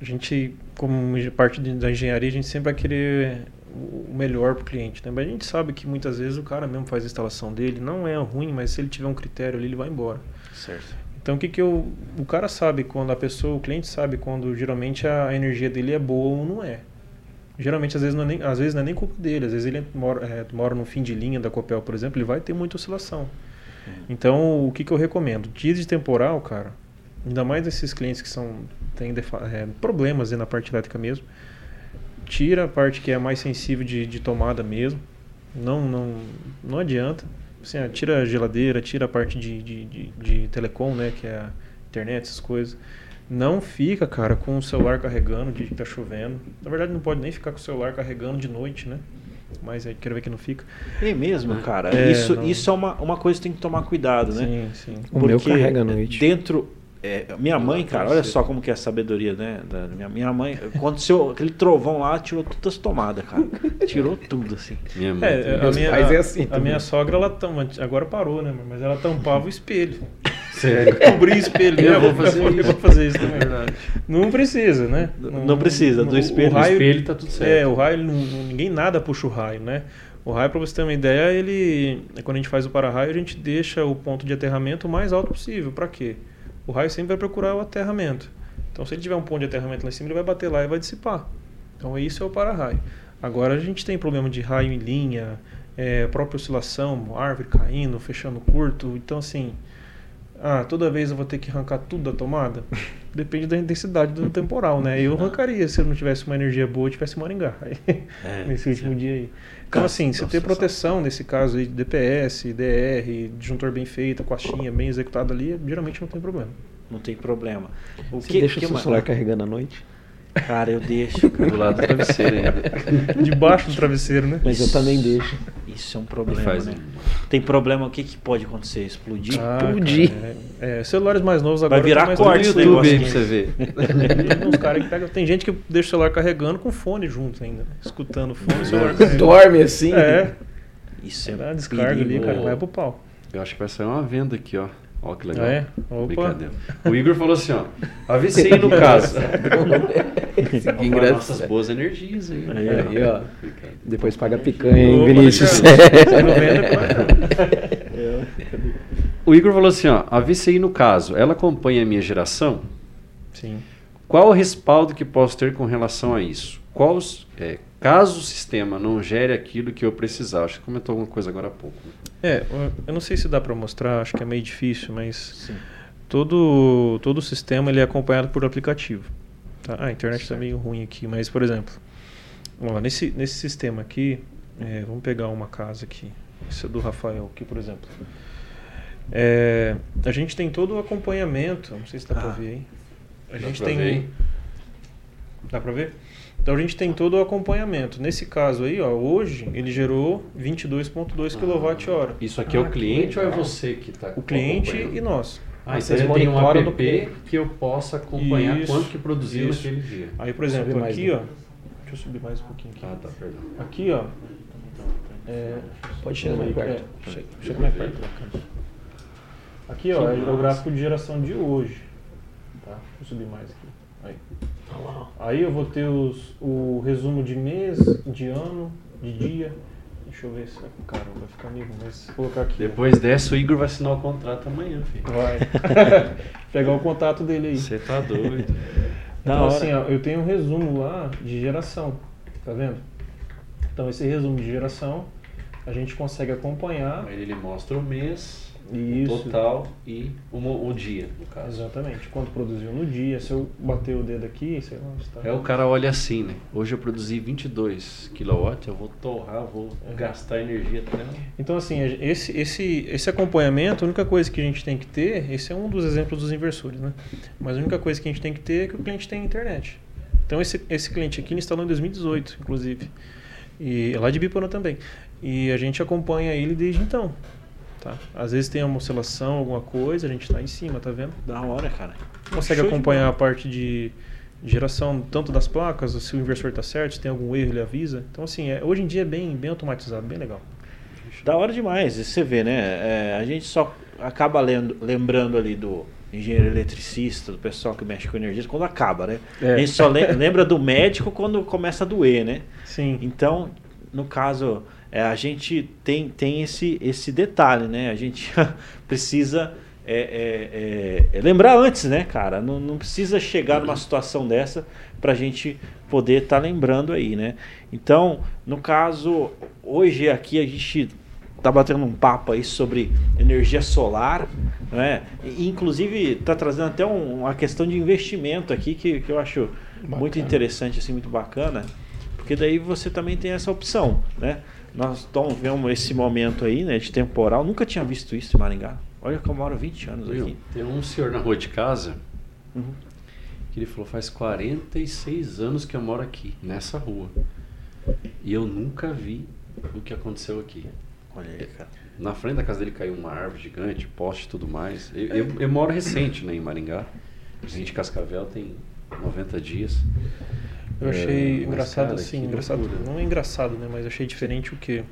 Speaker 4: a gente, como parte da engenharia, a gente sempre vai querer o melhor para o cliente, né? Mas a gente sabe que muitas vezes o cara mesmo faz a instalação dele, não é ruim, mas se ele tiver um critério ali, ele vai embora.
Speaker 1: Certo.
Speaker 4: Então o que que eu, o cara sabe quando a pessoa, o cliente sabe quando geralmente a energia dele é boa ou não é. Geralmente, às vezes, não é nem, às vezes não é nem culpa dele. Às vezes ele mora, é, mora no fim de linha da Copel, por exemplo, ele vai ter muita oscilação. Então, o que, que eu recomendo? Dias de temporal, cara, ainda mais esses clientes que são têm é, problemas na parte elétrica mesmo, tira a parte que é mais sensível de, de tomada mesmo. Não, não, não adianta. Assim, tira a geladeira, tira a parte de, de, de, de telecom, né, que é a internet, essas coisas. Não fica, cara, com o celular carregando de que tá chovendo. Na verdade, não pode nem ficar com o celular carregando de noite, né? Mas aí quero ver que não fica.
Speaker 1: É mesmo, cara. É, isso, isso é uma, uma coisa que tem que tomar cuidado, né?
Speaker 4: Sim, sim.
Speaker 2: O Porque meu carrega à noite.
Speaker 1: Dentro, é, minha mãe, cara, olha só como que é a sabedoria, né? Da minha, minha mãe, aconteceu aquele trovão lá, tirou todas as tomadas, cara. Tirou tudo, assim.
Speaker 4: Minha mãe. É, a minha, a, é assim, a minha sogra, ela tam, agora parou, né? Mas ela tampava o espelho.
Speaker 1: Sério?
Speaker 4: Cobrir o espelho. Eu, vou fazer eu, isso. vou fazer isso também. Verdade. Não precisa, né?
Speaker 1: Não, não precisa, do espelho.
Speaker 4: O, raio, o espelho tá tudo certo. É, o raio, não, ninguém nada puxa o raio, né? O raio, para você ter uma ideia, ele quando a gente faz o para-raio, a gente deixa o ponto de aterramento o mais alto possível. Para quê? O raio sempre vai procurar o aterramento. Então, se ele tiver um ponto de aterramento lá em cima, ele vai bater lá e vai dissipar. Então, isso é o para-raio. Agora, a gente tem problema de raio em linha, é, própria oscilação, árvore caindo, fechando curto. Então, assim, ah, toda vez eu vou ter que arrancar tudo da tomada? Depende da intensidade do temporal, né? Eu arrancaria se eu não tivesse uma energia boa e tivesse Maringá. É, nesse último dia aí. Então, assim, você ter proteção nesse caso aí de DPS, DR, disjuntor bem feito, coxinha bem executada ali, geralmente não tem problema.
Speaker 1: não tem problema.
Speaker 2: O Você que, deixa que o seu celular carregando à noite?
Speaker 1: Cara, eu deixo.
Speaker 3: Do lado do travesseiro ainda.
Speaker 4: Debaixo do travesseiro, né?
Speaker 2: Mas eu também deixo.
Speaker 1: Isso é um problema, faz, né? Tem problema, o que, que pode acontecer? Explodir?
Speaker 2: Ah, Explodir.
Speaker 4: Cara, é, é, celulares mais novos agora.
Speaker 1: Vai virar corte
Speaker 3: no YouTube aí pra você ver.
Speaker 4: Cara que pega, tem gente que deixa o celular carregando com fone junto ainda, né? escutando o fone. O celular
Speaker 2: Dorme assim?
Speaker 4: É. Isso é. Descarga ali, cara, vai pro pau.
Speaker 3: Eu acho que vai sair uma venda aqui, ó. Ó, que legal.
Speaker 4: É? Opa. Brincadeira.
Speaker 3: O Igor falou assim, ó. AVC no caso. Engraçado. Nossas boas energias aí.
Speaker 2: Aí, aí ó. Depois paga picanha, hein, Vinícius?
Speaker 3: o Igor falou assim, ó. A VCI, no caso, ela acompanha a minha geração?
Speaker 4: Sim.
Speaker 3: Qual o respaldo que posso ter com relação a isso? Qual, é, caso o sistema não gere aquilo que eu precisar? Acho que comentou alguma coisa agora há pouco.
Speaker 4: É, eu não sei se dá para mostrar, acho que é meio difícil, mas todo todo o sistema ele é acompanhado por aplicativo. Tá? Ah, a internet está meio ruim aqui, mas por exemplo, ó, nesse nesse sistema aqui, é, vamos pegar uma casa aqui, esse é do Rafael aqui, por exemplo. É, a gente tem todo o acompanhamento, não sei se dá ah, para ver aí. A gente tem ver? Dá para ver? Então a gente tem todo o acompanhamento. Nesse caso aí, ó, hoje ele gerou 22.2 kWh.
Speaker 3: Isso aqui ah, é o cliente ou é você que está
Speaker 4: O cliente e nós.
Speaker 3: Ah, então você tem um app do... que eu possa acompanhar isso, quanto que produziu isso. naquele dia.
Speaker 4: Aí, por exemplo, aqui, ó. Deixa eu subir mais um pouquinho aqui.
Speaker 3: Ah, tá, perdão.
Speaker 4: Aqui, ó. É,
Speaker 2: Pode chegar mais perto.
Speaker 4: É, chega mais perto Aqui, ó, é o gráfico de geração de hoje. Tá? Deixa eu subir mais aqui. Aí. Eu vou ter os, o resumo de mês, de ano, de dia. Deixa eu ver se. Cara, vai ficar amigo, mas vou colocar aqui.
Speaker 3: Depois dessa, o Igor vai assinar o contrato amanhã, filho.
Speaker 4: Vai. Pegar o contato dele aí.
Speaker 3: Você tá doido.
Speaker 4: Então, assim, ó, eu tenho um resumo lá de geração. Tá vendo? Então, esse resumo de geração, a gente consegue acompanhar.
Speaker 3: Aí ele mostra o mês isso. total e o, o, dia, no caso.
Speaker 4: Exatamente. Quanto produziu no dia, se eu bater o dedo aqui, sei lá.
Speaker 3: Está... É, o cara olha assim, né? Hoje eu produzi 22 kW, eu vou torrar, vou é. gastar energia até.
Speaker 4: Então, assim, esse, esse, esse acompanhamento, a única coisa que a gente tem que ter, esse é um dos exemplos dos inversores, né? Mas a única coisa que a gente tem que ter é que o cliente tem internet. Então, esse, esse cliente aqui instalou em 2018, inclusive. E é lá de Bipona também. E a gente acompanha ele desde então. Tá? Às vezes tem uma oscilação, alguma coisa, a gente está em cima, tá vendo?
Speaker 1: Da hora, cara.
Speaker 4: Consegue Show acompanhar a parte de geração tanto das placas, se o inversor está certo, se tem algum erro, ele avisa. Então, assim, é, hoje em dia é bem, bem automatizado, bem legal.
Speaker 1: Da hora demais, você vê, né? É, a gente só acaba lendo, lembrando ali do engenheiro eletricista, do pessoal que mexe com energia, quando acaba, né? É. A gente só lembra do médico quando começa a doer, né?
Speaker 4: Sim.
Speaker 1: Então, no caso é, a gente tem, tem esse, esse detalhe, né? A gente precisa é, é, é, lembrar antes, né, cara? Não, não precisa chegar numa situação dessa para a gente poder estar tá lembrando aí, né? Então, no caso, hoje aqui a gente tá batendo um papo aí sobre energia solar, né? E, inclusive está trazendo até um, uma questão de investimento aqui que, que eu acho bacana. muito interessante, assim, muito bacana, porque daí você também tem essa opção, né? Nós estamos vendo esse momento aí, né, de temporal. Nunca tinha visto isso em Maringá. Olha que eu moro 20 anos aqui.
Speaker 3: Tem um senhor na rua de casa uhum. que ele falou: faz 46 anos que eu moro aqui, nessa rua. E eu nunca vi o que aconteceu aqui.
Speaker 1: Olha aí, cara.
Speaker 3: Na frente da casa dele caiu uma árvore gigante, poste e tudo mais. Eu, eu, eu moro recente né, em Maringá. A gente Cascavel tem 90 dias.
Speaker 4: Eu achei é, engraçado cara, assim, engraçado, não é engraçado, né, mas achei diferente o que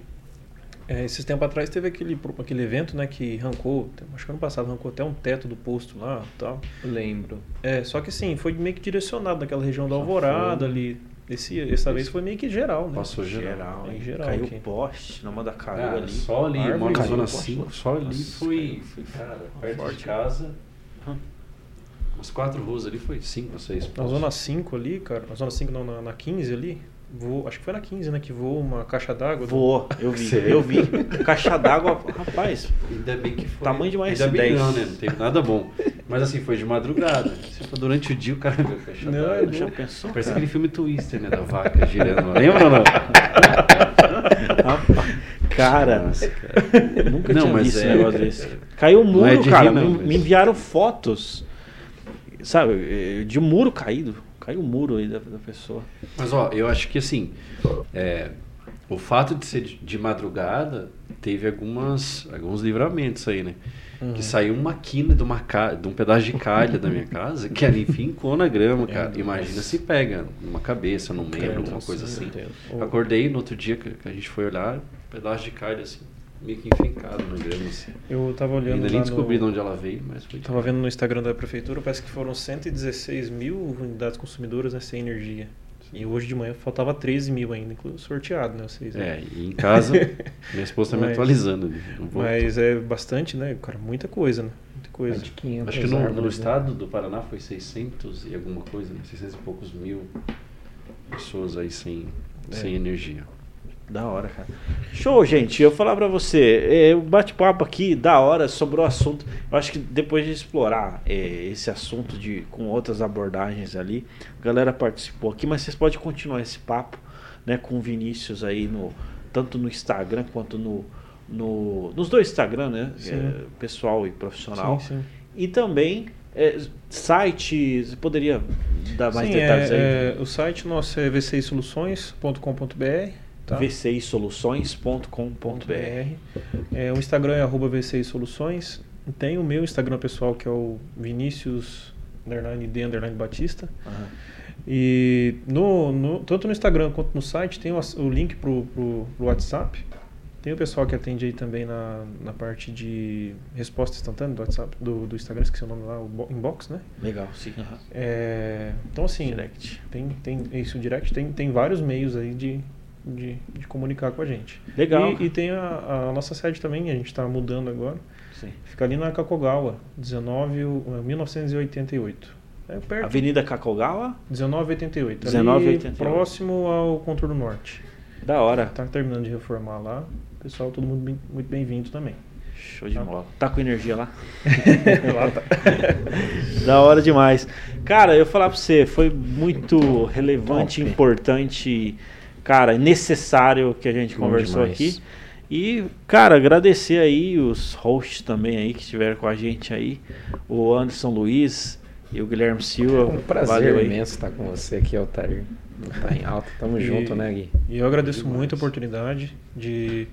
Speaker 4: é, esses tempos atrás teve aquele, aquele evento, né, que arrancou, acho que ano passado arrancou até um teto do posto lá, tal.
Speaker 2: Lembro.
Speaker 4: É, só que assim, foi meio que direcionado naquela região da Alvorada ali. Esse, essa vez foi meio que geral, né?
Speaker 3: Passou geral.
Speaker 1: Em geral Caiu aqui. poste na Mandacaru ah, ali.
Speaker 3: Só ali, na zona 5, só ali foi, foi, cara, perto Forte. de casa. As quatro ruas ali foi cinco, seis.
Speaker 4: Na zona 5 ali, cara, na zona 5 não, na, na 15 ali, voou, acho que foi na 15, né, que voou uma caixa d'água.
Speaker 1: Voou, eu vi, eu vi. Caixa d'água, rapaz.
Speaker 3: Ainda bem que foi.
Speaker 1: Tamanho de mais
Speaker 3: Ainda bem não, né, não teve nada bom. Mas assim, foi de madrugada. Durante o dia, o cara viu a caixa d'água. Já pensou, Parece cara. aquele filme Twister, né, da vaca girando. Lembra ou não?
Speaker 1: cara, Nossa, cara. nunca não, tinha visto é, esse negócio desse. Caiu um muro, é cara, me, me enviaram fotos sabe, de muro caído. Caiu o muro aí da, da pessoa.
Speaker 3: Mas, ó, eu acho que assim, é, o fato de ser de, madrugada teve algumas, alguns livramentos aí, né? Uhum. Que saiu uma quina de, uma ca... de um pedaço de calha da minha casa que ali fincou na grama, cara. É, Imagina se pega numa cabeça, num membro, alguma coisa assim. Acordei no outro dia que a gente foi olhar, um pedaço de calha assim meio que enfincado na grama. Assim.
Speaker 4: Eu tava olhando.
Speaker 3: Ainda nem descobri no... de onde ela veio, mas foi.
Speaker 4: Tava vendo no Instagram da prefeitura, parece que foram 116 mil unidades consumidoras né, sem energia. E hoje de manhã faltava 13 mil ainda, inclusive sorteado, né? Vocês,
Speaker 3: né? É, e em casa, minha esposa tá me atualizando.
Speaker 4: Mas é bastante, né? Cara, muita coisa, né? Muita coisa.
Speaker 3: Acho que no, no né? estado do Paraná foi 600 e alguma coisa, né? 600 e poucos mil pessoas aí sem, é. sem energia.
Speaker 1: Da hora, cara. Show, gente. Eu falar para você, é, o bate-papo aqui, da hora, sobre o assunto. Eu acho que depois de explorar é, esse assunto de, com outras abordagens ali, a galera participou aqui, mas vocês podem continuar esse papo né, com o Vinícius aí, no, tanto no Instagram quanto no, no nos dois Instagram, né? É, pessoal e profissional. Sim, sim. E também é, site, você poderia dar mais sim, detalhes
Speaker 4: é,
Speaker 1: aí?
Speaker 4: É, o site nosso é vcisoluções.com.br
Speaker 1: Tá. vcisoluções.com.br.
Speaker 4: É, o Instagram é arroba vcisoluções. Tem o meu Instagram pessoal que é o Vinícius underline D underline Batista. Uhum. E no, no, tanto no Instagram quanto no site tem o, o link pro, pro, pro, WhatsApp. Tem o pessoal que atende aí também na, na parte de resposta instantânea do WhatsApp, do, do Instagram, esqueci o nome lá, o inbox, né?
Speaker 1: Legal, sim. Uhum.
Speaker 4: É, então assim, direct. Tem, tem isso, direct, tem, tem vários meios aí de, de, de comunicar com a gente.
Speaker 1: Legal.
Speaker 4: E, e tem a, a, nossa sede também, a gente está mudando agora. Sim. Fica ali na Kakogawa, 19, 1988. É perto.
Speaker 1: Avenida Kakogawa?
Speaker 4: 1988. 1988. próximo ao Contorno Norte.
Speaker 1: Da hora.
Speaker 4: Tá terminando de reformar lá. Pessoal, todo mundo bem, muito bem-vindo também.
Speaker 1: Show de tá. bola. Tá com energia lá? lá tá. da hora demais. Cara, eu falar pra você, foi muito relevante, Top. importante cara, necessário que a gente Bom conversou demais. aqui. E, cara, agradecer aí os hosts também aí que estiveram com a gente aí. O Anderson Luiz e o Guilherme Silva. É
Speaker 2: um prazer Valeu imenso estar com você aqui, Altair. Tá em alta, tamo e, junto, né, Gui?
Speaker 4: E eu agradeço muito a oportunidade de,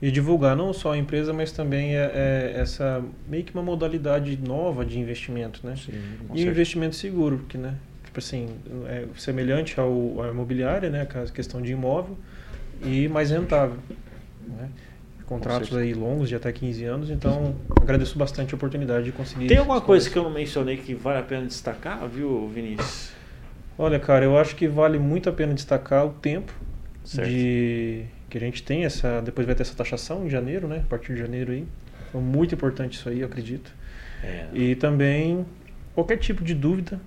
Speaker 4: de divulgar não só a empresa, mas também é, é essa meio que uma modalidade nova de investimento, né? Sim, e um investimento seguro, porque, né? Tipo assim, é semelhante ao, à imobiliária, né, a questão de imóvel, e mais rentável. Né? Contratos aí longos, de até 15 anos, então agradeço bastante a oportunidade de conseguir.
Speaker 1: Tem alguma coisa que eu não mencionei que vale a pena destacar, viu, Vinícius?
Speaker 4: Olha, cara, eu acho que vale muito a pena destacar o tempo certo. de que a gente tem essa. Depois vai ter essa taxação em janeiro, né? A partir de janeiro aí. É muito importante isso aí, eu acredito. É. E também qualquer tipo de dúvida,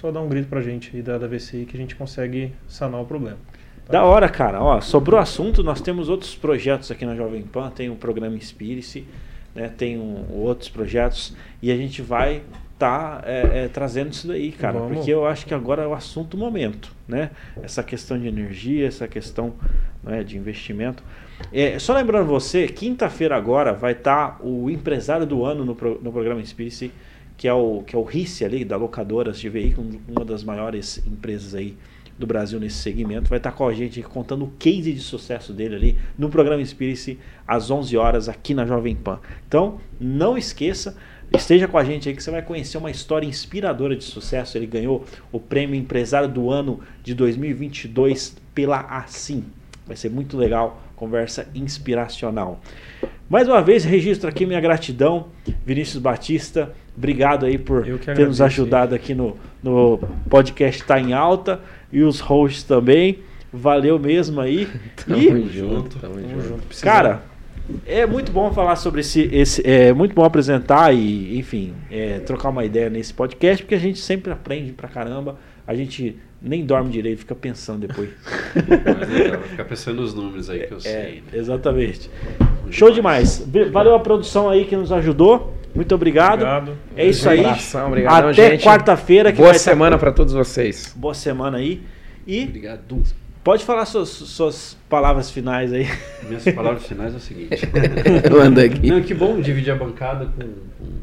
Speaker 4: só dá um grito pra gente aí da, da VCI que a gente consegue sanar o problema.
Speaker 1: Tá? Da hora, cara. Ó, sobre o assunto, nós temos outros projetos aqui na Jovem Pan. Tem o programa Inspire-se, né? tem um, outros projetos. E a gente vai tá é, é, trazendo isso daí, cara. Vamos. Porque eu acho que agora é o assunto do momento, né? Essa questão de energia, essa questão né, de investimento. É, só lembrando você, quinta-feira agora vai estar tá o empresário do ano no, pro, no programa Inspire-se que é o que é o RICE ali da locadoras de veículos, uma das maiores empresas aí do Brasil nesse segmento, vai estar com a gente contando o case de sucesso dele ali no programa Inspire-se às 11 horas aqui na Jovem Pan. Então, não esqueça, esteja com a gente aí que você vai conhecer uma história inspiradora de sucesso. Ele ganhou o prêmio Empresário do Ano de 2022 pela Assim. Vai ser muito legal, conversa inspiracional. Mais uma vez, registro aqui minha gratidão, Vinícius Batista. Obrigado aí por ter nos ajudado aqui no, no podcast Tá em Alta e os hosts também. Valeu mesmo aí.
Speaker 2: tamo e, junto, tamo, tamo junto.
Speaker 1: Cara, é muito bom falar sobre esse, esse. É muito bom apresentar e, enfim, é, trocar uma ideia nesse podcast, porque a gente sempre aprende pra caramba. A gente nem dorme direito, fica pensando depois.
Speaker 3: Mas legal, ficar pensando nos números aí que eu é, sei.
Speaker 1: Exatamente. Show demais. Valeu a produção aí que nos ajudou. Muito obrigado. obrigado. É isso aí.
Speaker 2: Abração, obrigado,
Speaker 1: Até quarta-feira.
Speaker 2: Boa semana para todos vocês.
Speaker 1: Boa semana aí. E
Speaker 3: obrigado.
Speaker 1: Pode falar suas, suas palavras finais aí.
Speaker 3: Minhas palavras finais é o seguinte.
Speaker 2: Manda aqui.
Speaker 3: Não, que bom dividir a bancada com,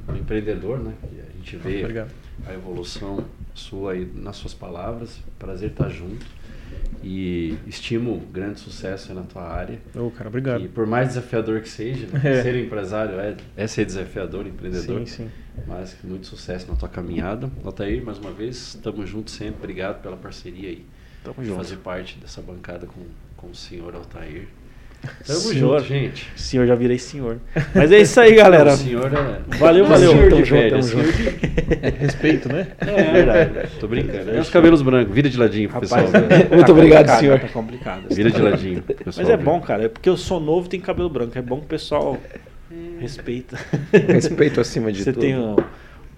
Speaker 3: com um empreendedor, né? Que a gente vê. Obrigado a evolução sua aí nas suas palavras. Prazer estar junto. E estimo grande sucesso na tua área.
Speaker 4: Ô, cara, obrigado.
Speaker 3: E por mais desafiador que seja, né?
Speaker 4: É.
Speaker 3: ser empresário é, é ser desafiador, empreendedor.
Speaker 4: Sim, sim.
Speaker 3: Mas muito sucesso na tua caminhada. Altair, mais uma vez, estamos juntos sempre. Obrigado pela parceria aí.
Speaker 1: Tamo junto.
Speaker 3: fazer parte dessa bancada com, com o senhor Altair. Tamo
Speaker 1: Senhor.
Speaker 3: junto, gente.
Speaker 1: Senhor, já virei senhor. Mas é isso aí, galera.
Speaker 3: O senhor é.
Speaker 1: Valeu,
Speaker 3: não é
Speaker 1: valeu.
Speaker 3: senhor
Speaker 1: Tamo
Speaker 3: de
Speaker 1: junto,
Speaker 3: velho,
Speaker 1: tamo
Speaker 3: é senhor
Speaker 1: junto.
Speaker 3: de-
Speaker 4: Respeito, né?
Speaker 3: É verdade. Tô brincando. É os cabelos brancos. Vira de ladinho pro
Speaker 1: Rapaz,
Speaker 3: pessoal. ver.
Speaker 2: Muito obrigado,
Speaker 1: complicado,
Speaker 2: senhor.
Speaker 1: Tá complicado.
Speaker 3: Vira de ladinho. pessoal
Speaker 1: Mas é bom, cara. É porque eu sou novo e tenho cabelo branco. É bom que o pessoal respeita.
Speaker 2: Respeito acima de
Speaker 1: Você
Speaker 2: tudo.
Speaker 1: tem um- o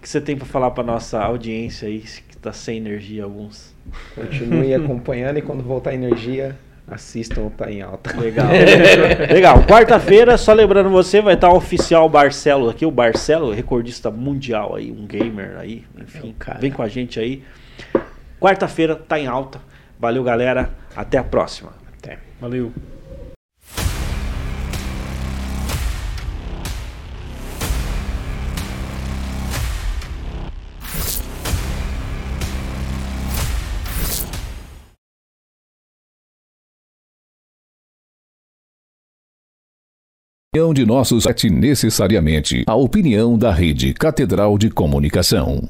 Speaker 1: que você tem pra falar pra nossa audiência aí, que tá sem energia alguns?
Speaker 2: Continue acompanhando e quando voltar a energia, assistam o Tá em Alta.
Speaker 1: Legal. Legal. Quarta-feira, só lembrando você, vai estar o oficial Barcelo aqui, o Barcelo, recordista mundial aí, um gamer aí, enfim.
Speaker 2: É cara.
Speaker 1: Vem com a gente aí. Quarta-feira tá em alta. Valeu, galera. Até a próxima.
Speaker 2: Até.
Speaker 4: Valeu.
Speaker 5: De nossos site necessariamente a opinião da Rede Catedral de Comunicação.